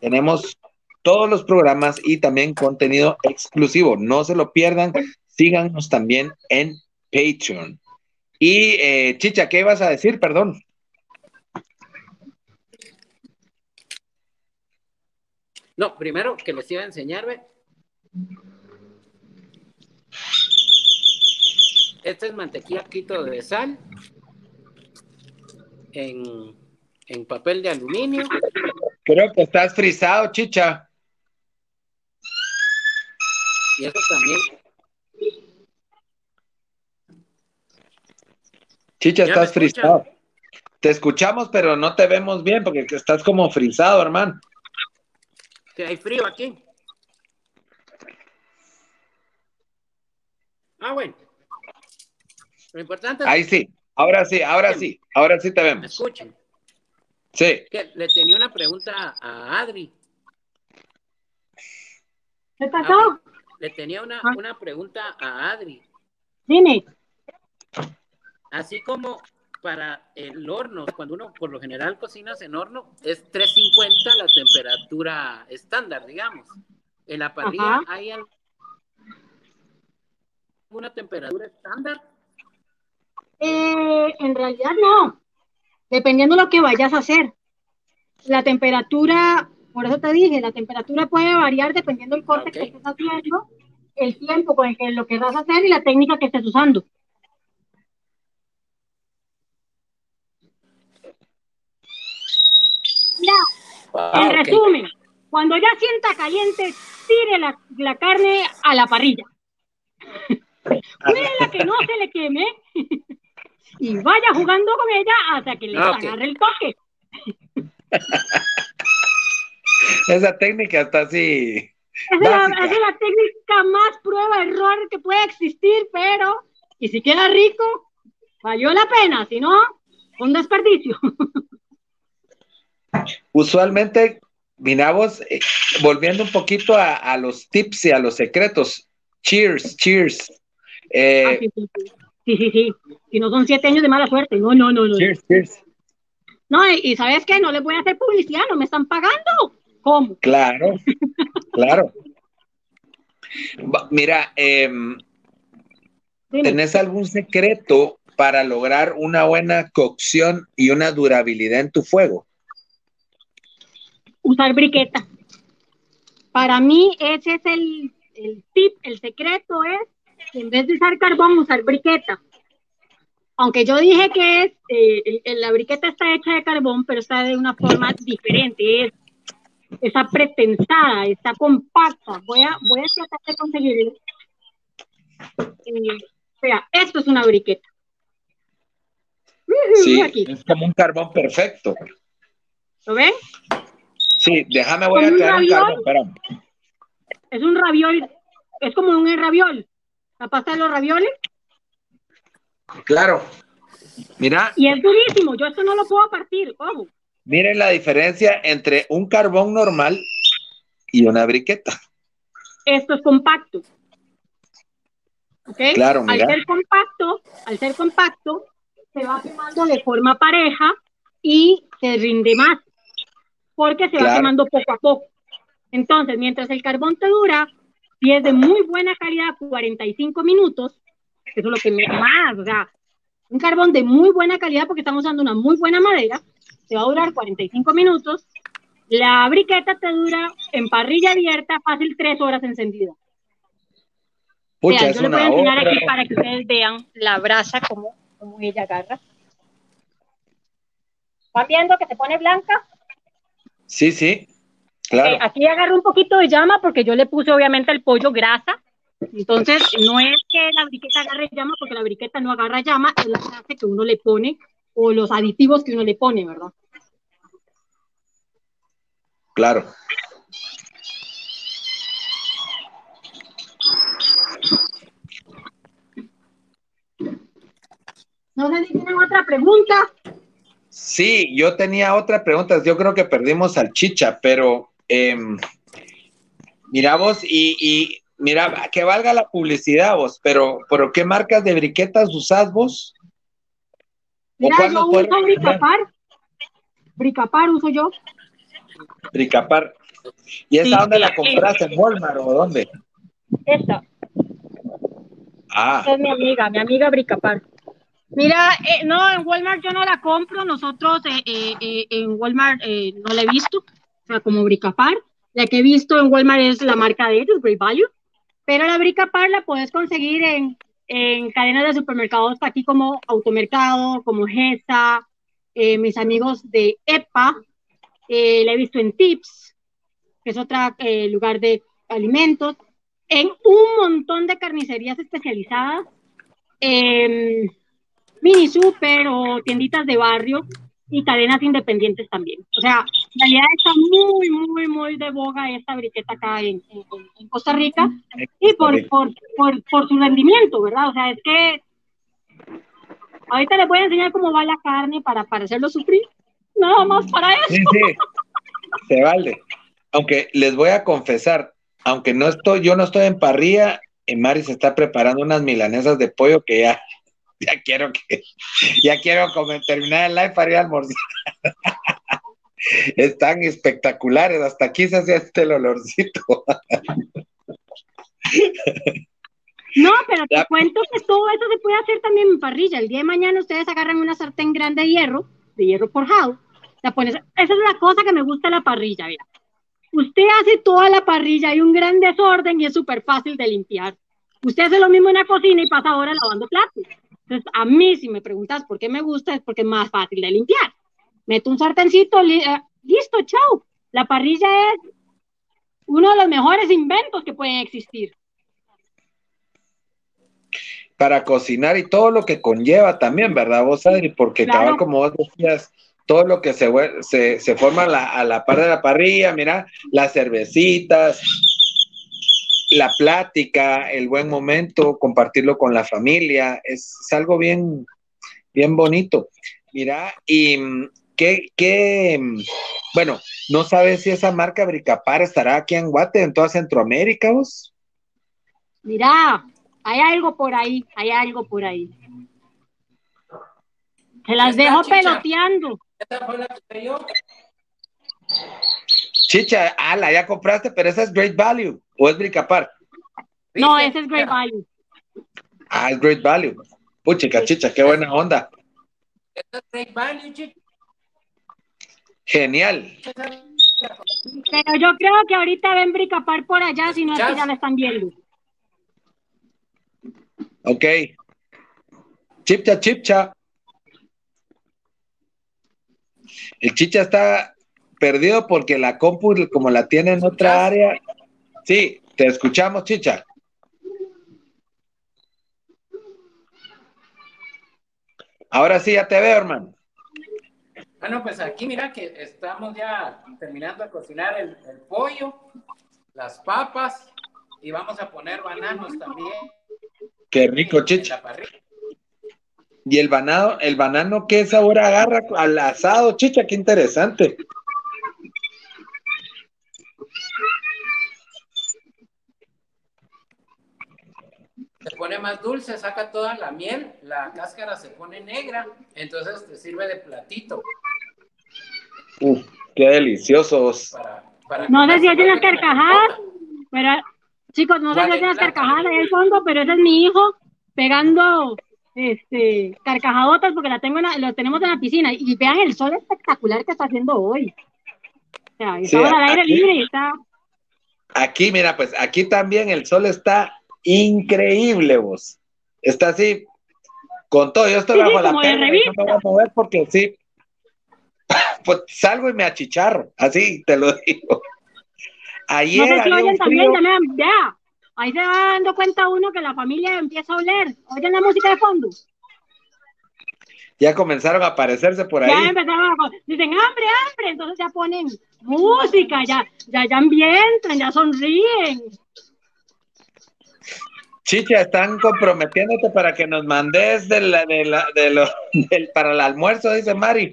Tenemos todos los programas y también contenido exclusivo. No se lo pierdan. Síganos también en Patreon. Y eh, Chicha, ¿qué ibas a decir? Perdón. No, primero que les iba a enseñarme. Esta es mantequilla quito de sal en, en papel de aluminio. Creo que estás frisado, chicha. Y eso también. Chicha, estás frisado. Te escuchamos, pero no te vemos bien porque estás como frisado, hermano que hay frío aquí. Ah, bueno. Lo importante. Ahí sí, ahora sí, ahora sí, ahora sí te vemos. escuchen? Sí. Que le tenía una pregunta a Adri. ¿Qué pasó? le tenía una, ah. una pregunta a Adri. Dime. Así como para el horno, cuando uno por lo general cocinas en horno, es 350 la temperatura estándar, digamos. En la parrilla hay alguna temperatura estándar. Eh, en realidad no, dependiendo de lo que vayas a hacer. La temperatura, por eso te dije, la temperatura puede variar dependiendo del corte que estés haciendo, el tiempo con el que lo que vas a hacer y la técnica que estés usando. Ah, en resumen, cuando ya sienta caliente, tire la, carne a la parrilla. Cuídela que no se le queme y vaya jugando con ella hasta que le ah, agarre el toque. Esa técnica está así. es la, la técnica más prueba error que puede existir, pero y si queda rico, valió la pena, si no, un desperdicio. Usualmente, miramos, eh, volviendo un poquito a, los tips y a los secretos. Cheers, cheers. Eh, ah, sí, sí, sí. Si no son siete años de mala suerte. No, no, no. no. Cheers, cheers. No, y, ¿sabes qué? No les voy a hacer publicidad, no me están pagando. ¿Cómo? Claro, claro. Mira, em, ¿tenés algún secreto para lograr una buena cocción y una durabilidad en tu fuego? usar briqueta. Para mí ese es el, tip, el secreto es en vez de usar carbón, usar briqueta. Aunque yo dije que es, eh, la briqueta está hecha de carbón, pero está de una forma diferente. Es, está pretensada, está compacta. Voy a, voy a tratar de conseguir. Eh, esto es una briqueta. Sí, es como un carbón perfecto. ¿Lo ven? Sí, déjame, voy a traer un carbón, Es un raviol, es como un raviol. La pasta de los ravioles. Claro. Mira. Y es durísimo, yo esto no lo puedo partir, ojo. Miren la diferencia entre un carbón normal y una briqueta. Esto es compacto. ¿Ok? Claro, mira. Al ser compacto, al ser compacto, se va quemando de forma pareja y se rinde más porque se va quemando poco a poco. Entonces, mientras el carbón te dura, si es de muy buena calidad, 45 minutos, eso es lo que me más, o sea, un carbón de muy buena calidad porque estamos usando una muy buena madera, te va a durar 45 minutos. La briqueta te dura en parrilla abierta fácil 3 horas encendida. Pucha, yo les voy a enseñar aquí para que ustedes vean la brasa como, como ella agarra. ¿Van viendo que se pone blanca? Sí, sí, claro. aquí agarro un poquito de llama porque yo le puse obviamente el pollo grasa. Entonces, no es que la briqueta agarre llama porque la briqueta no agarra llama, es la grasa que uno le pone o los aditivos que uno le pone, ¿verdad? Claro. No sé si tienen otra pregunta. Sí, yo tenía otra pregunta. Yo creo que perdimos al Chicha, pero eh, mira vos, y, mira, que valga la publicidad vos, pero, pero ¿qué marcas de briquetas usás vos? Mira, yo uso Bricapar. Bricapar uso yo. Bricapar. ¿Y esa dónde la compraste? ¿En Walmart o dónde? Esta. Ah. es mi amiga, mi amiga Bricapar. Mira, eh, no, en Walmart yo no la compro, nosotros eh, eh, en Walmart no la he visto, o sea, como Bricapar. La que he visto en Walmart es la marca de ellos, Great Value, pero la Bricapar la puedes conseguir en, en cadenas de supermercados aquí como Automercado, como GESA, mis amigos de EPA, la he visto en Tips, que es otro lugar de alimentos, en un montón de carnicerías especializadas, mini super o tienditas de barrio y cadenas independientes también. O sea, en realidad está muy, muy, muy de boga esta briqueta acá en, Costa Rica y por, por, por, su rendimiento, ¿verdad? O sea, es que ahorita les voy a enseñar cómo va la carne para, para hacerlo sufrir. Nada más para eso. Sí, sí, se vale. Aunque les voy a confesar, aunque no estoy, yo no estoy en parrilla, Mari se está preparando unas milanesas de pollo que ya, ya quiero que, ya quiero terminar el live para ir a almorzar. Están espectaculares, hasta aquí se hace este el olorcito. No, pero te cuento que todo eso se puede hacer también en parrilla. El día de mañana ustedes agarran una sartén grande de hierro, de hierro forjado, la pones, esa es la cosa que me gusta de la parrilla, mira. Usted hace toda la parrilla, hay un gran desorden y es súper fácil de limpiar. Usted hace lo mismo en la cocina y pasa ahora lavando platos. Entonces, a mí, si me preguntas por qué me gusta, es porque es más fácil de limpiar. Meto un sartencito, eh, listo, chao. La parrilla es uno de los mejores inventos que pueden existir. Para cocinar y todo lo que conlleva también, ¿verdad, vos, Adri? Porque claro. como vos decías, todo lo que se, se, se forma a la, a la par de la parrilla, mira, las cervecitas, la plática, el buen momento, compartirlo con la familia, es, algo bien, bien bonito. Mira, y mm, qué, qué, mm, bueno, no sabes si esa marca Bricapar estará aquí en Guate, en toda Centroamérica, vos. Mira, hay algo por ahí, hay algo por ahí. Se las dejo peloteando. Chicha, ala, ya compraste, pero esa es Great Value o es Bricapar. No, ese es Great Value. Ah, es Great Value. Puchica, chicha, qué buena onda. Esa es Great Value, chicha. Genial. Pero yo creo que ahorita ven Bricapar por allá, si no es que ya la están viendo. Ok. Chipcha, chipcha. El chicha está perdido porque la compu, como la tiene en otra área. Sí, te escuchamos, chicha. Ahora sí, ya te veo, hermano. Bueno, pues aquí mira que estamos ya terminando de cocinar el, pollo, las papas y vamos a poner bananos también. Qué rico, chicha. Y el banano, el banano, ¿qué sabor agarra al asado, chicha? Qué interesante. Se pone más dulce, saca toda la miel, la cáscara se pone negra, entonces te sirve de platito. Uf, qué deliciosos. no sé si oyen las carcajadas, pero chicos, no sé si oyen las carcajadas en el fondo, pero ese es mi hijo pegando este carcajadotas porque la tengo lo tenemos en la piscina y vean el sol espectacular que está haciendo hoy. O sea, estamos al aire libre y está. Aquí, mira, pues aquí también el sol está increíble, vos. Está así, con todo. Yo estoy bajo la perra, no me voy a mover porque sí. Pues salgo y me achicharro, así te lo digo. Ayer. No oyen también, ya. Ahí se va dando cuenta uno que la familia empieza a oler. Oyen la música de fondo. Ya comenzaron a aparecerse por ahí. Ya empezaron a, dicen hambre, hambre, entonces ya ponen música, ya, ya, ya ambientan, ya sonríen. Chicha, están comprometiéndote para que nos mandes de la, de la, de lo, del, para el almuerzo, dice Mari.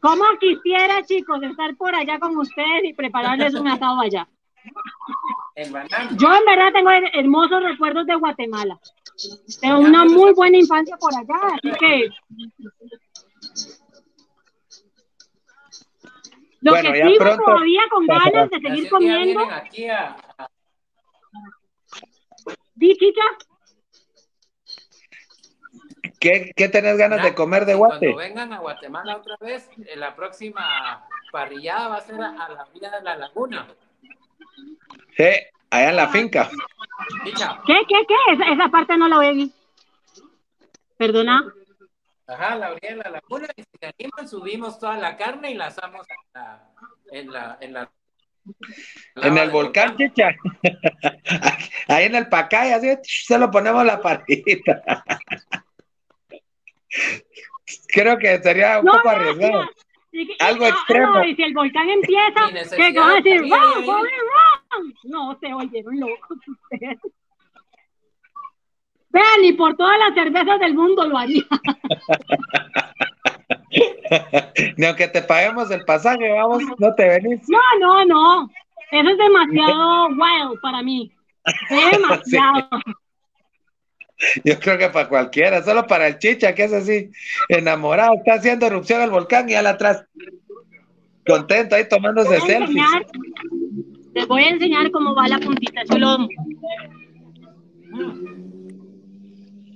¿Cómo quisiera, chicos, estar por allá con ustedes y prepararles un asado allá? Yo en verdad tengo hermosos recuerdos de Guatemala. Tengo una muy buena infancia por allá, así que Lo que sigo todavía con ganas de seguir comiendo. ¿Di, chicha? ¿Qué, ¿Qué tenés ganas de comer de Guate? Cuando vengan a Guatemala otra vez, la próxima parrillada va a ser a, la vía de la laguna. Sí, allá en la finca. ¿Qué, qué, qué? Esa, esa parte no la vi. Perdona. Ajá, la orilla de la laguna, y si se animan, subimos toda la carne y la asamos en la, en la, en el volcán, chicha. Ahí en el Pacay, así se lo ponemos la parrita. Creo que sería un poco arriesgado. Algo extremo. No, y si el volcán empieza, ¿qué van a decir? No, se oyeron locos ustedes. Vean, y por todas las cervezas del mundo lo haría. Ni aunque te paguemos el pasaje, vamos, no te venís. No, no, no. Eso es demasiado wild para mí. Demasiado. Yo creo que para cualquiera, solo para el chicha, que es así, enamorado, está haciendo erupción al volcán y al atrás, contento ahí tomándose selfies. Les voy a enseñar cómo va la puntita solo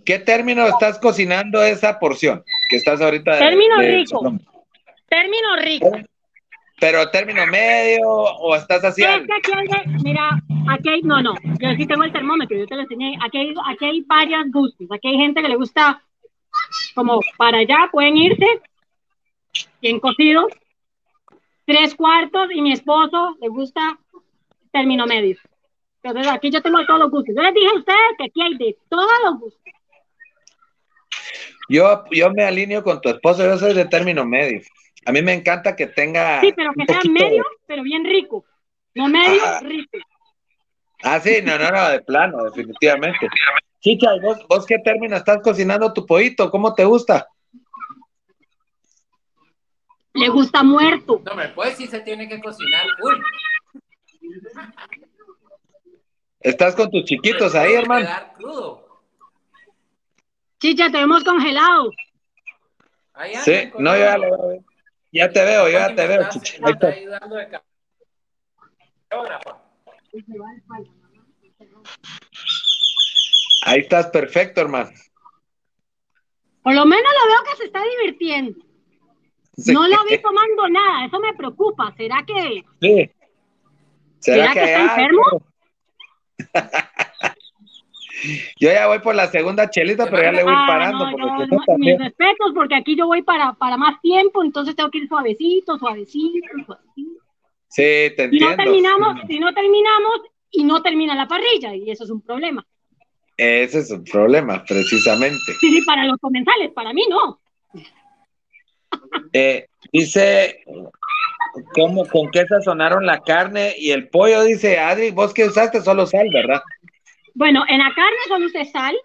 ¿Qué término estás cocinando esa porción que estás ahorita? Término rico. Término rico. Pero término medio o estás haciendo. mira, aquí hay, no, no, yo sí tengo el termómetro, yo te lo enseñé. Aquí hay, aquí hay varias gustos. Aquí hay gente que le gusta como para allá, pueden irse, bien cocidos, tres cuartos, y mi esposo le gusta término medio. Entonces aquí yo tengo todos los gustos. Yo les dije a ustedes que aquí hay de todos los gustos. Yo, yo me alineo con tu esposo, yo soy de término medio. A mí me encanta que tenga. Sí, pero que sea medio, pero bien rico. No medio, rico. Ah, sí, no, no, no, de plano, definitivamente. Chicha, ¿vos, ¿vos qué término estás cocinando tu pollito? ¿Cómo te gusta? Le gusta muerto. No, hombre, pues sí se tiene que cocinar full. Estás con tus chiquitos ahí, hermano. Crudo. Chicha, te hemos congelado. sí, no, ya, ya te veo, ya te veo, Chicha. Ahí estás perfecto, hermano. Por lo menos lo veo que se está divirtiendo. No lo vi tomando nada, eso me preocupa. ¿Será que, sí. ¿Será, que, está enfermo? Yo ya voy por la segunda chelita, pero ya le voy ah, parando. porque mis respetos, porque aquí yo voy para, para más tiempo, entonces tengo que ir suavecito, suavecito, suavecito. Sí, te entiendo. Si no terminamos, si no terminamos y no termina la parrilla, y eso es un problema. Ese es un problema, precisamente. Sí, sí, para los comensales, para mí no. Eh, dice, ¿cómo, ¿con qué sazonaron la carne y el pollo? Dice Adri, vos que usaste solo sal, ¿verdad? Bueno, en la carne solo usted sal,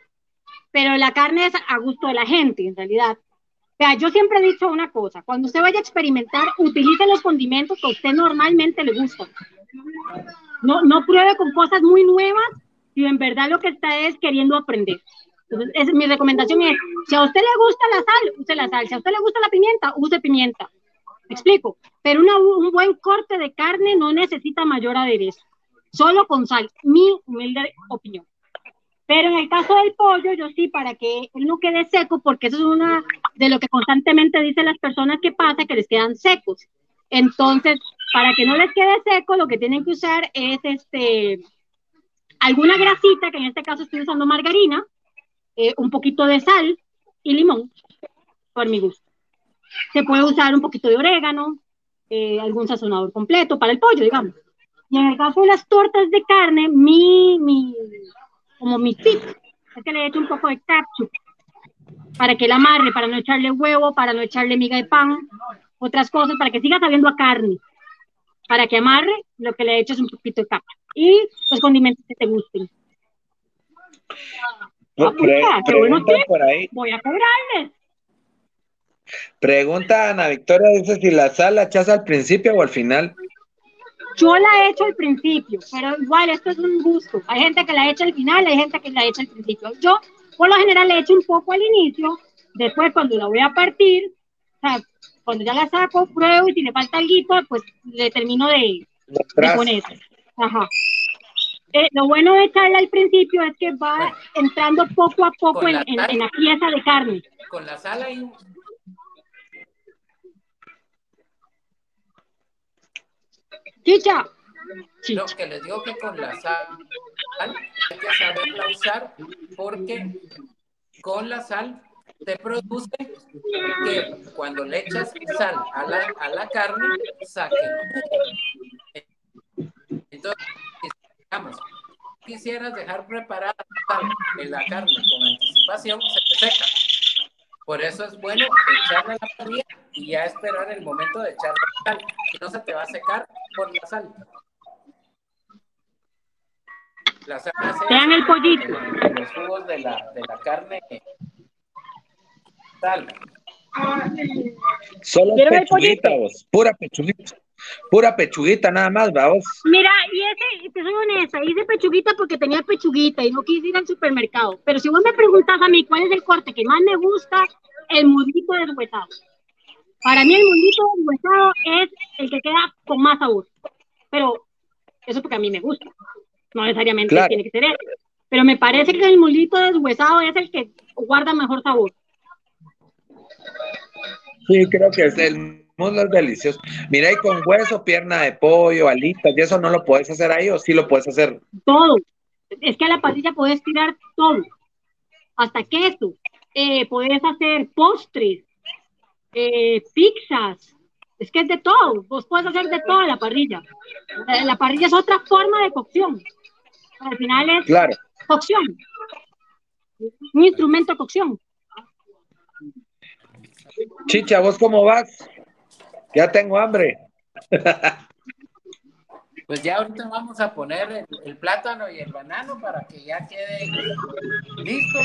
pero la carne es a gusto de la gente, en realidad. O sea, yo siempre he dicho una cosa, cuando usted vaya a experimentar, utilice los condimentos que a usted normalmente le gustan. No, no pruebe con cosas muy nuevas si en verdad lo que está es queriendo aprender. Entonces, es, mi recomendación es, si a usted le gusta la sal, use la sal. Si a usted le gusta la pimienta, use pimienta. ¿Me explico? Pero un buen corte de carne no necesita mayor aderezo solo con sal, mi humilde opinión. Pero en el caso del pollo, yo sí, para que él no quede seco, porque eso es una de lo que constantemente dicen las personas que pasa, que les quedan secos. Entonces, para que no les quede seco, lo que tienen que usar es este alguna grasita, que en este caso estoy usando margarina, eh, un poquito de sal y limón, por mi gusto. Se puede usar un poquito de orégano, eh, algún sazonador completo para el pollo, digamos. Y en el caso de las tortas de carne, mi, mi, como mi tip, es que le echo un poco de ketchup para que la amarre, para no echarle huevo, para no echarle miga de pan, otras cosas, para que siga sabiendo a carne. Para que amarre, lo que le echo es un poquito de capa. Y los condimentos que te gusten. Bueno por ahí. Voy a cobrarles. Pregunta Ana Victoria, dice si la sal la echas al principio o al final. Yo la he hecho al principio, pero igual esto es un gusto. Hay gente que la echa al final, hay gente que la echa al principio. Yo por lo general le echo un poco al inicio, después cuando la voy a partir, o sea, cuando ya la saco, pruebo y si le falta algo, pues le termino de, de poner. Ajá. Eh, lo bueno de echarla al principio es que va entrando poco a poco en, la pieza de carne. Con la sal ahí. Chicha. Lo que les digo que con la sal hay que saberla usar porque con la sal te produce que cuando le echas sal a la, a la carne, saque. Entonces, digamos, quisieras dejar preparada la carne con anticipación, se te seca. Por eso es bueno echarle la parrilla y ya esperar el momento de echarle la sal. Si no se te va a secar por la sal. La sal Vean el pollito. los jugos de la, de la carne. Sal. Solo pechuguita, pura pechuguita. Pura pechuguita nada más, vamos. Mira, y ese, te soy honesta, hice pechuguita porque tenía pechuguita y no quise ir al supermercado. Pero si vos me preguntas a mí cuál es el corte que más me gusta, el musito deshuesado. Para mí el musito deshuesado es el que queda con más sabor. Pero eso porque a mí me gusta. No necesariamente tiene que ser ese. Pero me parece que el musito deshuesado es el que guarda mejor sabor. Sí, creo que es el muslo es delicioso. Mira, y con hueso, pierna de pollo, alitas, y eso no lo puedes hacer ahí o sí lo puedes hacer. Todo. Es que a la parrilla puedes tirar todo. Hasta queso. Eh, puedes hacer postres, eh, pizzas. Es que es de todo. Vos puedes hacer de todo en la parrilla. Eh, la parrilla es otra forma de cocción. Al final es claro. cocción. Un instrumento de cocción. Chicha, ¿vos cómo vas? Ya tengo hambre. Pues ya ahorita vamos a poner el, plátano y el banano para que ya quede listo.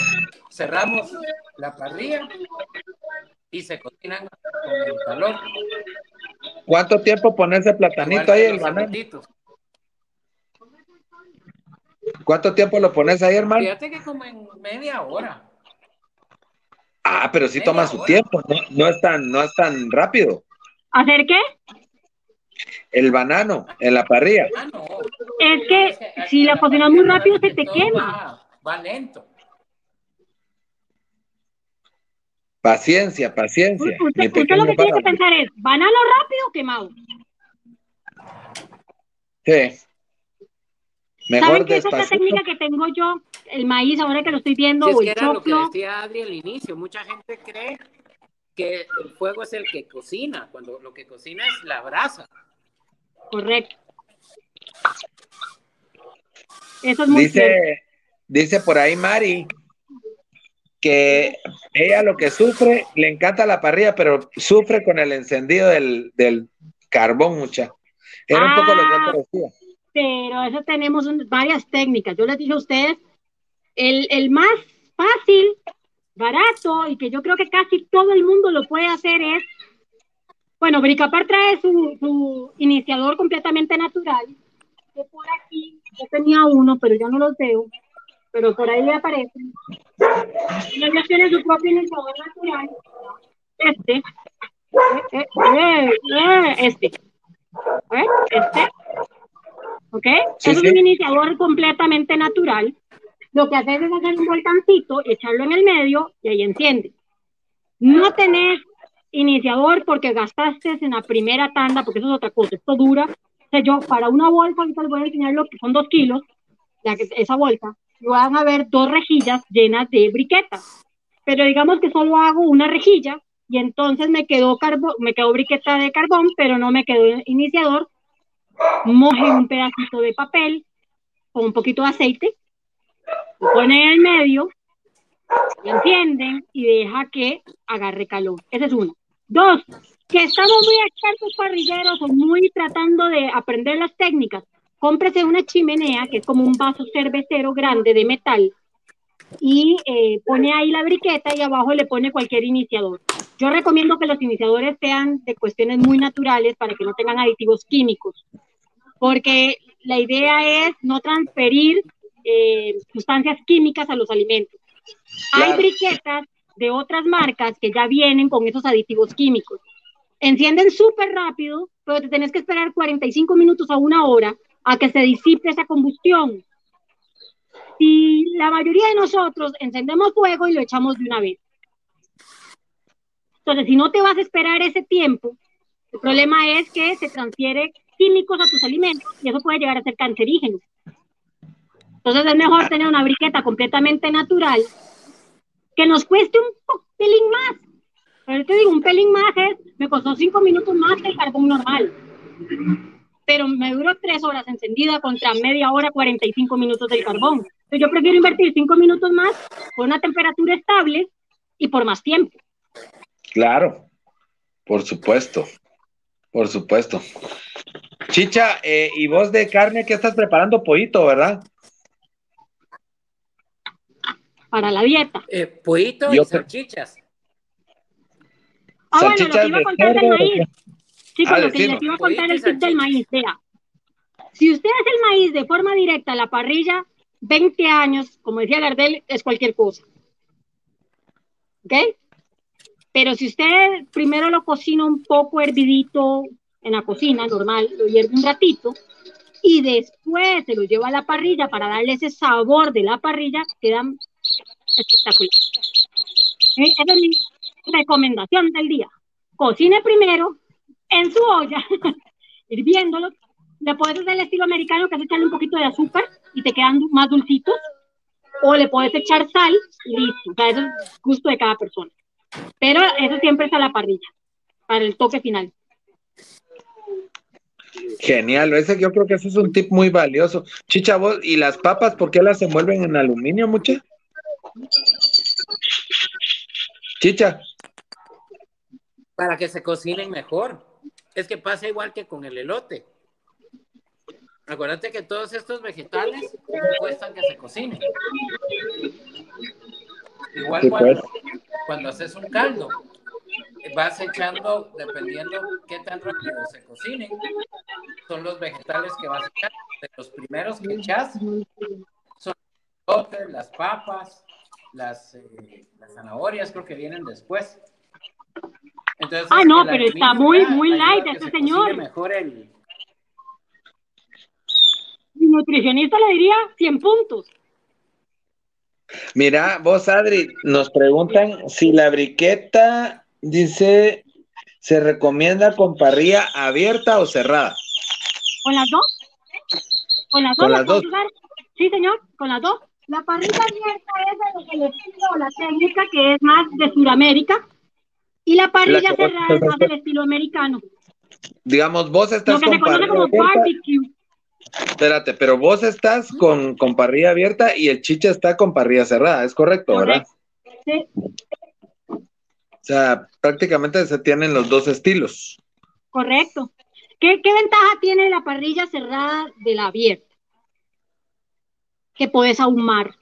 Cerramos la parrilla y se cocinan con el calor. ¿Cuánto tiempo pones el platanito ahí, el banano? ¿Cuánto tiempo lo pones ahí, hermano? Fíjate que como en media hora. Ah, pero sí toma su tiempo, ¿no? No es tan, no es tan rápido. ¿Hacer qué? El banano en la parrilla. Ah, es que si la cocinas muy rápido se te quema. Va, lento. Paciencia, paciencia. Usted, usted lo que tiene que pensar es, ¿banano rápido o quemado? Sí. Mejor ¿Saben qué es esta técnica que tengo yo? El maíz, ahora que lo estoy viendo, es que era lo que decía Adri al inicio. Mucha gente cree que el fuego es el que cocina, cuando lo que cocina es la brasa. Correcto. Eso es muy dice, dice por ahí Mari que ella lo que sufre, le encanta la parrilla, pero sufre con el encendido del, carbón, mucha. Era un poco lo que ah, decía. Pero eso tenemos varias técnicas. Yo les dije a ustedes, el, el más fácil barato y que yo creo que casi todo el mundo lo puede hacer es, bueno, Bricapar trae su, su iniciador completamente natural, que por aquí yo tenía uno, pero yo no los veo, pero por ahí le aparecen. Y ya tiene su propio iniciador natural, este, eh, eh, eh, este, este, ¿ok? es un iniciador completamente natural lo que haces es hacer un volcancito, echarlo en el medio y ahí enciende. No tenés iniciador porque gastaste en la primera tanda, porque eso es otra cosa, esto dura. O sea, yo para una bolsa, ahorita les voy a enseñar lo que son dos kilos, que esa bolsa, van a ver dos rejillas llenas de briquetas. Pero digamos que solo hago una rejilla y entonces me quedó, me quedó briqueta de carbón, pero no me quedó iniciador. Moje un pedacito de papel con un poquito de aceite lo ponen en el medio, lo encienden y deja que agarre calor. Esa es una. Dos, que estamos muy expertos parrilleros o muy tratando de aprender las técnicas. Cómprese una chimenea que es como un vaso cervecero grande de metal y eh, pone ahí la briqueta y abajo le pone cualquier iniciador. Yo recomiendo que los iniciadores sean de cuestiones muy naturales para que no tengan aditivos químicos, porque la idea es no transferir eh, sustancias químicas a los alimentos. Hay briquetas de otras marcas que ya vienen con esos aditivos químicos. Encienden súper rápido, pero te tenés que esperar 45 minutos a una hora a que se disipe esa combustión. Y la mayoría de nosotros encendemos fuego y lo echamos de una vez. Entonces, si no te vas a esperar ese tiempo, el problema es que se transfiere químicos a tus alimentos y eso puede llegar a ser cancerígeno. Entonces es mejor tener una briqueta completamente natural que nos cueste un pelín más. Pero te digo, un pelín más es, me costó cinco minutos más que el carbón normal. Pero me duró tres horas encendida contra media hora, 45 minutos del carbón. Entonces yo prefiero invertir cinco minutos más por una temperatura estable y por más tiempo. Claro, por supuesto, por supuesto. Chicha, eh, y vos de carne, ¿qué estás preparando? Pollito, ¿verdad? Para la dieta. Eh, y salchichas. Ah, bueno, lo que iba a contar del maíz. Chicos, lo que les iba a contar el tip del maíz, vea. Si usted hace el maíz de forma directa a la parrilla, 20 años, como decía Gardel, es cualquier cosa. ¿Ok? Pero si usted primero lo cocina un poco hervidito en la cocina, normal, lo hierve un ratito, y después se lo lleva a la parrilla para darle ese sabor de la parrilla, quedan espectaculares. ¿Eh? Esa es mi recomendación del día. Cocine primero en su olla, hirviéndolo. Le puedes hacer el estilo americano, que es echarle un poquito de azúcar y te quedan más dulcitos. O le puedes echar sal y listo. O sea, eso es gusto de cada persona. Pero eso siempre es a la parrilla, para el toque final. Genial, ese yo creo que ese es un tip muy valioso. Chicha, vos, ¿y las papas por qué las envuelven en aluminio, mucha? Chicha. Para que se cocinen mejor. Es que pasa igual que con el elote. Acuérdate que todos estos vegetales cuestan que se cocinen. Igual cuando, cuando haces un caldo, vas echando, dependiendo qué tan rápido se cocinen, son los vegetales que vas a echar. De los primeros que echas son las papas, las, eh, las zanahorias, creo que vienen después. Entonces, ah, no, pero está muy, muy light este señor. Mejor el... Mi nutricionista le diría 100 puntos. Mira, vos, Adri, nos preguntan si la briqueta, dice, se recomienda con parrilla abierta o cerrada. ¿Con las dos? ¿Con las dos? ¿Con las dos? Sí, señor, con las dos. La parrilla abierta es el estilo, la técnica que es más de Sudamérica, y la parrilla cerrada es más del estilo americano. Digamos, vos estás con parrilla como barbecue. Espérate, pero vos estás con, con, parrilla abierta y el chicha está con parrilla cerrada, es correcto, ¿verdad? Sí. O sea, prácticamente se tienen los dos estilos. Correcto. ¿Qué, ¿Qué, ventaja tiene la parrilla cerrada de la abierta? Que puedes ahumar.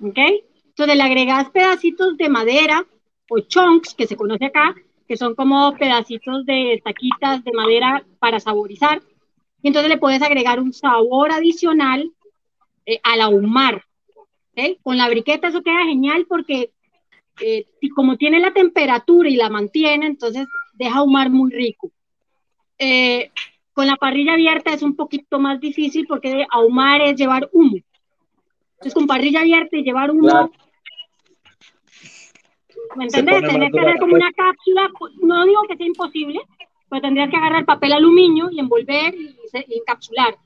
¿Ok? Entonces le agregas pedacitos de madera o chunks, que se conoce acá, que son como pedacitos de estaquitas de madera para saborizar. Y entonces le puedes agregar un sabor adicional eh, al ahumar. Con la briqueta eso queda genial porque eh, como tiene la temperatura y la mantiene, entonces deja ahumar muy rico. Eh, con la parrilla abierta es un poquito más difícil porque ahumar es llevar humo. Entonces con parrilla abierta y llevar humo ¿Me entendés? Tendrías que hacer como una cápsula, no digo que sea imposible, pero tendrías que agarrar papel aluminio y envolver y, encapsular.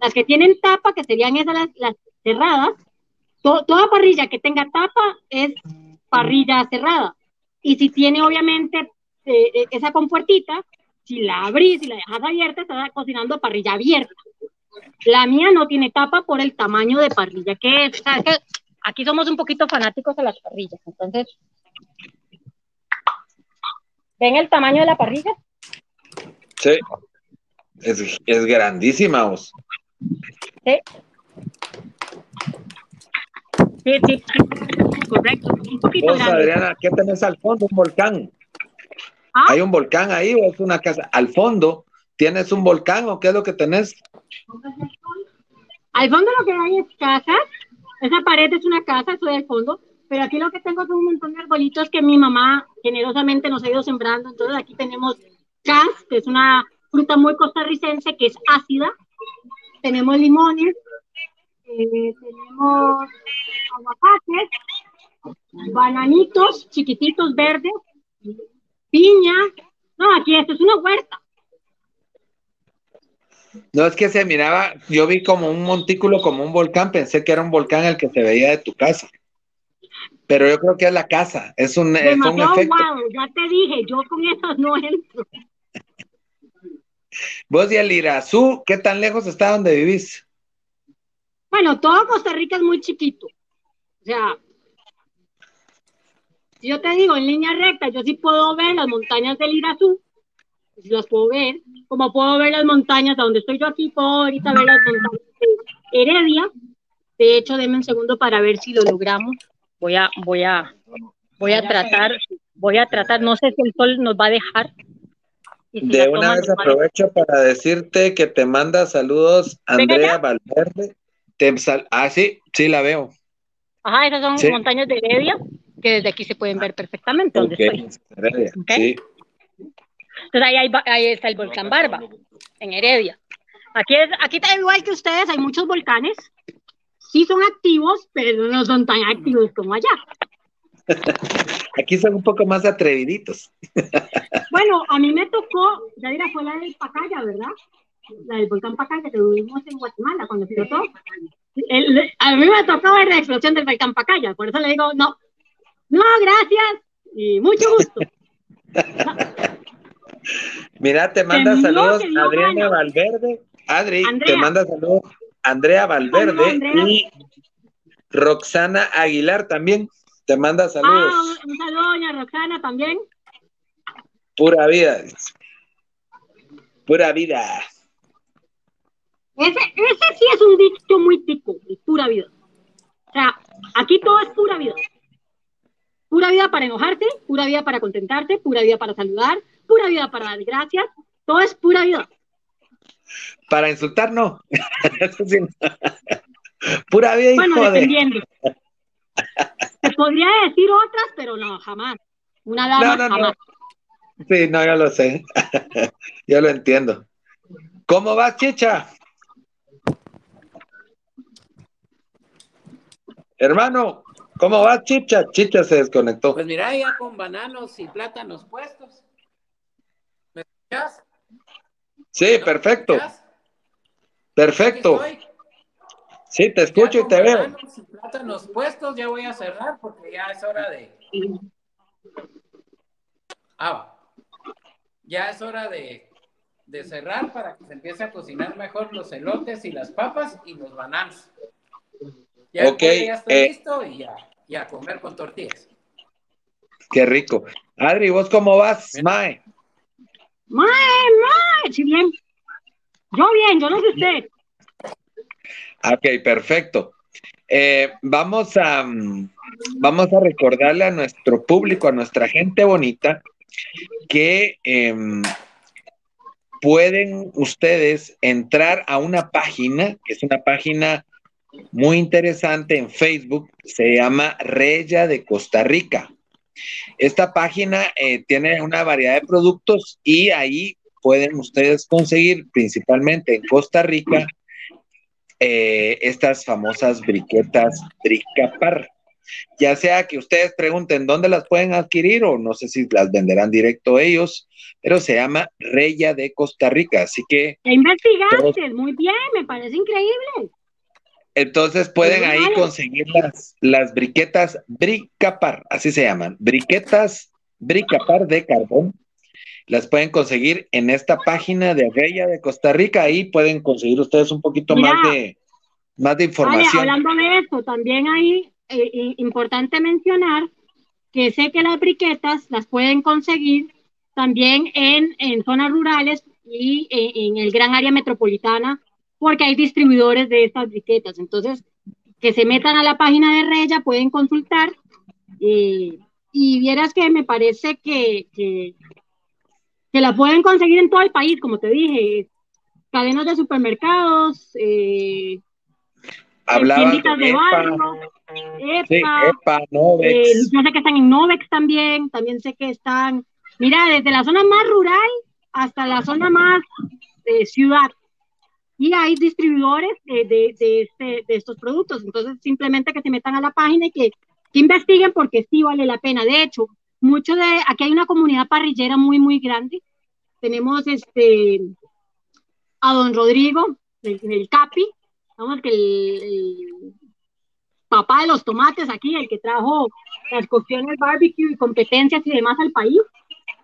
Las que tienen tapa, que serían esas las, cerradas, toda parrilla que tenga tapa es parrilla cerrada. Y si tiene obviamente eh, eh, esa compuertita, si la abrís y la dejas abierta, estás cocinando parrilla abierta. La mía no tiene tapa por el tamaño de parrilla que es. O que aquí somos un poquito fanáticos de las parrillas. Entonces, ¿Ven el tamaño de la parrilla? Sí. Es, es grandísima, vos. Sí. Sí, sí, correcto. Un poquito vos, Adriana, ¿qué tenés al fondo? Un volcán. ¿Ah? ¿Hay un volcán ahí o es una casa? Al fondo, ¿tienes un volcán o qué es lo que tenés? Al fondo lo que hay es casa, esa pared es una casa, eso del fondo, pero aquí lo que tengo son un montón de arbolitos que mi mamá generosamente nos ha ido sembrando. Entonces aquí tenemos cas, que es una fruta muy costarricense, que es ácida. Tenemos limones, eh, tenemos aguacates, bananitos chiquititos verdes, piña. No, aquí esto es una huerta. No es que se miraba, yo vi como un montículo, como un volcán, pensé que era un volcán el que se veía de tu casa. Pero yo creo que es la casa, es un, es un efecto. ya te dije, yo con eso no entro. Vos y el Irazú, ¿qué tan lejos está donde vivís? Bueno, todo Costa Rica es muy chiquito. O sea, si yo te digo en línea recta, yo sí puedo ver las montañas del Irazú, las puedo ver, como puedo ver las montañas de donde estoy yo aquí, puedo ahorita ver las montañas de Heredia. De hecho, denme un segundo para ver si lo logramos. Voy a, voy a, voy a tratar, voy a tratar, no sé si el sol nos va a dejar. de una vez aprovecho para decirte que te manda saludos Andrea Valverde. ah, sí, sí la veo. Ajá, esas son montañas de Heredia, que desde aquí se pueden ver perfectamente donde estoy. Sí. Entonces ahí, ahí, está el volcán Barba, en Heredia. Aquí, es, aquí está igual que ustedes, hay muchos volcanes. Sí son activos, pero no son tan activos como allá. Aquí son un poco más atreviditos. Bueno, a mí me tocó, ya dirá, fue la del Pacaya, ¿verdad? La del volcán Pacaya que tuvimos en Guatemala cuando explotó. a mí me tocó ver la explosión del volcán Pacaya, por eso le digo, no, no, gracias y mucho gusto. Mira, te manda saludos Adriana Valverde. Adri, te manda saludos Andrea Valverde y Roxana Aguilar también. Te manda saludos. Ah, un saludo, doña Roxana, también. Pura vida. Pura vida. Ese, ese sí es un dicho muy tico, pura vida. O sea, aquí todo es pura vida. Pura vida para enojarte, pura vida para contentarte, pura vida para saludar, pura vida para dar gracias. Todo es pura vida. Para insultar, no. pura vida y Bueno, dependiendo. Se podría decir otras, pero no, jamás. Una dama, no, no, jamás. No. Sí, no, yo lo sé. yo lo entiendo. ¿Cómo vas, Chicha? Hermano, ¿cómo vas, Chicha? Chicha se desconectó. Pues mira, ya con bananos y plátanos puestos. ¿Me escuchas? Sí, perfecto. Perfecto. Sí, te escucho y te veo. Si plátanos puestos, ya voy a cerrar porque ya es hora de. Ah, ya es hora de, de cerrar para que se empiece a cocinar mejor los elotes y las papas y los bananos. Ya, okay, ya estoy eh, listo y ya, ya comer con tortillas. Qué rico. Adri, ¿vos cómo vas, Mae? Mae, Mae, sí, bien. Yo bien, yo no sé usted. Ok, perfecto. Eh, vamos, a, vamos a recordarle a nuestro público, a nuestra gente bonita, que em, pueden ustedes entrar a una página, que es una página muy interesante en Facebook, se llama Reya de Costa Rica. Esta página eh, tiene una variedad de productos y ahí pueden ustedes conseguir principalmente en Costa Rica eh, estas famosas briquetas Bricapar. Ya sea que ustedes pregunten dónde las pueden adquirir o no sé si las venderán directo ellos, pero se llama Reya de Costa Rica. Así que. Investigaste, muy bien, me parece increíble. Entonces pueden ahí conseguir las, las briquetas Bricapar, así se llaman, briquetas Bricapar de carbón las pueden conseguir en esta página de Reya de Costa Rica. Ahí pueden conseguir ustedes un poquito más de más de información. hablando de eso, también hay eh, importante mencionar que sé que las briquetas las pueden conseguir también en, en zonas rurales y eh, en, el gran área metropolitana, porque hay distribuidores de estas briquetas. Entonces, que se metan a la página de Reya, pueden consultar. Eh, y vieras que me parece que, que, que la pueden conseguir en todo el país, como te dije, cadenas de supermercados, eh, Hablaba de EPA, EPA, sí, EPA Novex. Eh, yo sé que están en Novex también, también sé que están, mira, desde la zona más rural hasta la zona más de ciudad. Y hay distribuidores de, de, de, este, estos productos. Entonces, simplemente que se metan a la página y que, investiguen porque sí vale la pena. De hecho, mucho de, aquí hay una comunidad parrillera muy, muy grande. Tenemos este, a don Rodrigo, el, el Capi, vamos que el, papá de los tomates aquí, el que trajo las cocciones barbecue y competencias y demás al país.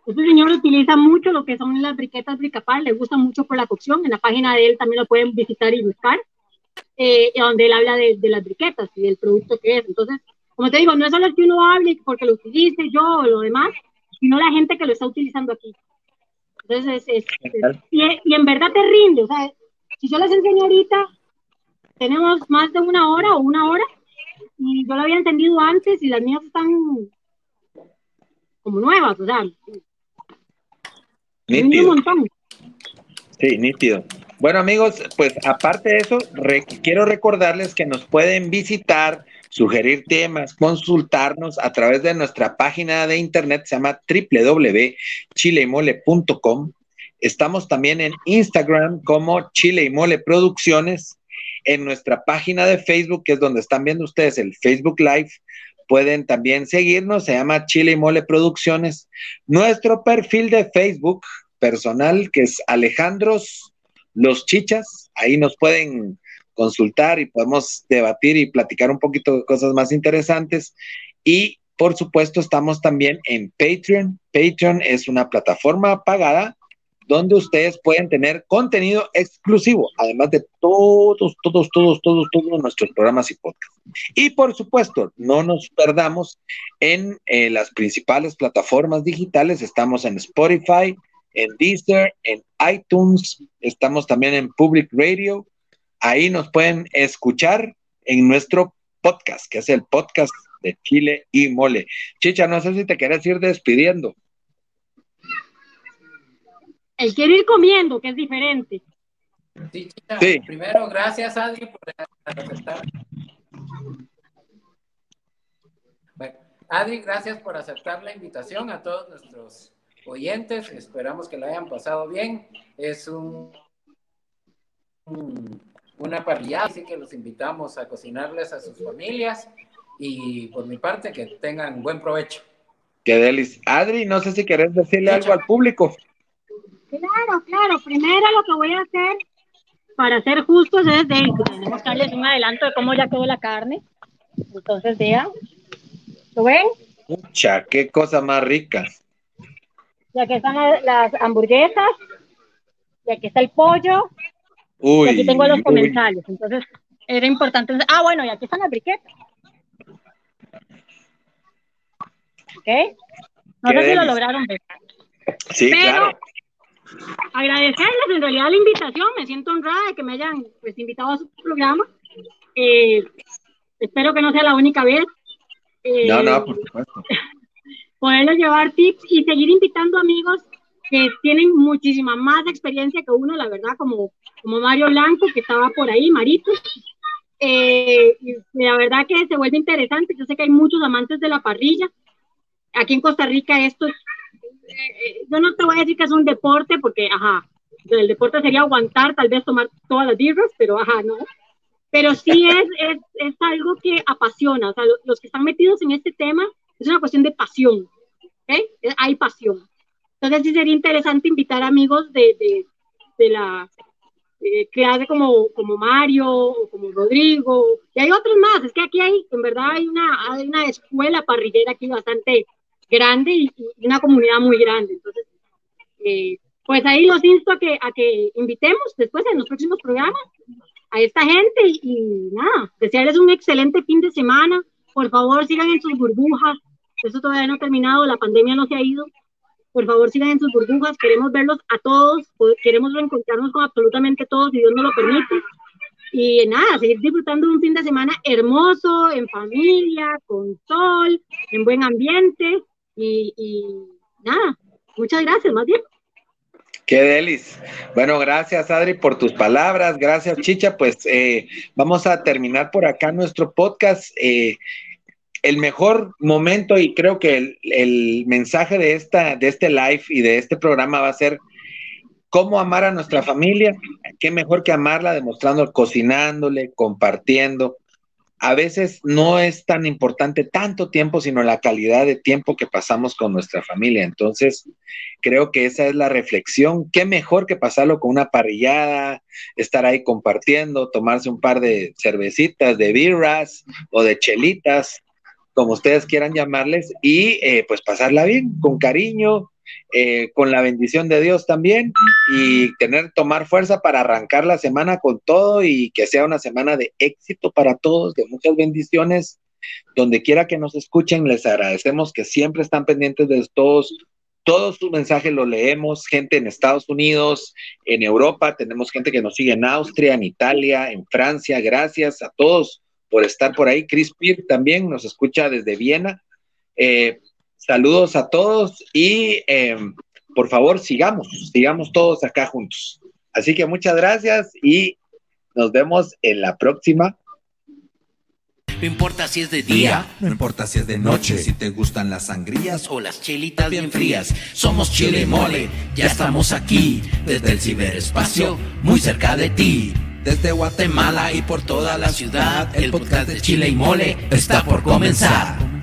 Este señor utiliza mucho lo que son las briquetas bricapal, le gusta mucho por la cocción. En la página de él también lo pueden visitar y buscar, eh, donde él habla de, de, las briquetas y del producto que es. Entonces, como te digo, no es solo que uno hable porque lo utilice yo o lo demás, sino la gente que lo está utilizando aquí. Entonces, es, y, y, en verdad te rinde. O sea, si yo les enseño ahorita, tenemos más de una hora o una hora, y yo lo había entendido antes y las mías están como nuevas, o sea, nítido. Sí, nítido. Bueno amigos, pues aparte de eso, quiero recordarles que nos pueden visitar sugerir temas, consultarnos a través de nuestra página de internet, se llama www.chileymole.com. Estamos también en Instagram como Chile y Mole Producciones. En nuestra página de Facebook, que es donde están viendo ustedes el Facebook Live, pueden también seguirnos, se llama Chile y Mole Producciones. Nuestro perfil de Facebook personal, que es Alejandros Los Chichas, ahí nos pueden consultar y podemos debatir y platicar un poquito de cosas más interesantes. Y por supuesto, estamos también en Patreon. Patreon es una plataforma pagada donde ustedes pueden tener contenido exclusivo, además de todos, todos, todos, todos, todos nuestros programas y podcasts. Y por supuesto, no nos perdamos en eh, las principales plataformas digitales. Estamos en Spotify, en Deezer, en iTunes, estamos también en Public Radio, Ahí nos pueden escuchar en nuestro podcast, que es el podcast de Chile y Mole. Chicha, no sé si te quieres ir despidiendo. El quiere ir comiendo, que es diferente. Sí, primero, gracias, Adri, por aceptar. Bueno, Adri, gracias por aceptar la invitación a todos nuestros oyentes. Esperamos que la hayan pasado bien. Es un una parrilla, así que los invitamos a cocinarles a sus familias y por mi parte que tengan buen provecho. Qué delicia. Adri, no sé si querés decirle algo al público. Claro, claro. Primero lo que voy a hacer para ser justos es de tenemos que darles un adelanto de cómo ya quedó la carne. Entonces, vean. ¿Lo ven? Mucha, qué cosa más rica. Y aquí están las hamburguesas. Y aquí está el pollo y aquí tengo los comentarios, entonces era importante. Ah, bueno, y aquí están las briquetas. ¿Ok? No sé si lo lograron ver. Sí, claro. Agradecerles en realidad la invitación, me siento honrada de que me hayan pues, invitado a su programa. Eh, espero que no sea la única vez. Eh, no, no, por supuesto. Poderles llevar tips y seguir invitando amigos que tienen muchísima más experiencia que uno, la verdad, como, como Mario Blanco, que estaba por ahí, Marito. Eh, la verdad que se vuelve interesante. Yo sé que hay muchos amantes de la parrilla. Aquí en Costa Rica esto es, eh, yo no te voy a decir que es un deporte, porque, ajá, el deporte sería aguantar, tal vez tomar todas las birras, pero, ajá, no. Pero sí es, es, es algo que apasiona. O sea, los que están metidos en este tema, es una cuestión de pasión. ¿okay? Hay pasión. Entonces sí sería interesante invitar amigos de, de, de la eh, clase como, como Mario o como Rodrigo, y hay otros más, es que aquí hay, en verdad hay una, hay una escuela parrillera aquí bastante grande y, una comunidad muy grande. Entonces, eh, pues ahí los insto a que, a que invitemos después en los próximos programas a esta gente y, y nada, desearles un excelente fin de semana. Por favor, sigan en sus burbujas. Eso todavía no ha terminado, la pandemia no se ha ido. Por favor, sigan en sus burbujas. Queremos verlos a todos. Queremos reencontrarnos con absolutamente todos, si Dios nos lo permite. Y nada, seguir disfrutando de un fin de semana hermoso, en familia, con sol, en buen ambiente. Y, y nada, muchas gracias, más bien. Qué delis. Bueno, gracias Adri por tus palabras, gracias Chicha. Pues eh, vamos a terminar por acá nuestro podcast. Eh, el mejor momento y creo que el, mensaje de, esta, de este live y de este programa va a ser cómo amar a nuestra familia. Qué mejor que amarla demostrando, cocinándole, compartiendo, a veces no es tan importante tanto tiempo, sino la calidad de tiempo que pasamos con nuestra familia. Entonces, creo que esa es la reflexión. Qué mejor que pasarlo con una parrillada, estar ahí compartiendo, tomarse un par de cervecitas, de birras o de chelitas, como ustedes quieran llamarles, y eh, pues pasarla bien, con cariño, eh, con la bendición de Dios también y tener, tomar fuerza para arrancar la semana con todo y que sea una semana de éxito para todos, de muchas bendiciones. Donde quiera que nos escuchen, les agradecemos que siempre están pendientes de todos. Todos sus mensajes los leemos, gente en Estados Unidos, en Europa, tenemos gente que nos sigue en Austria, en Italia, en Francia. Gracias a todos por estar por ahí. Chris Peer también nos escucha desde Viena. Eh, Saludos a todos y em, por favor sigamos, sigamos todos acá juntos. Así que muchas gracias y nos vemos en la próxima. No importa si es de día, no importa si es de noche, si te gustan las sangrías o las chelitas bien frías. Somos Chile Mole, ya estamos aquí, desde el ciberespacio, muy cerca de ti. Desde Guatemala y por toda la ciudad, el podcast de Chile y Mole está por comenzar.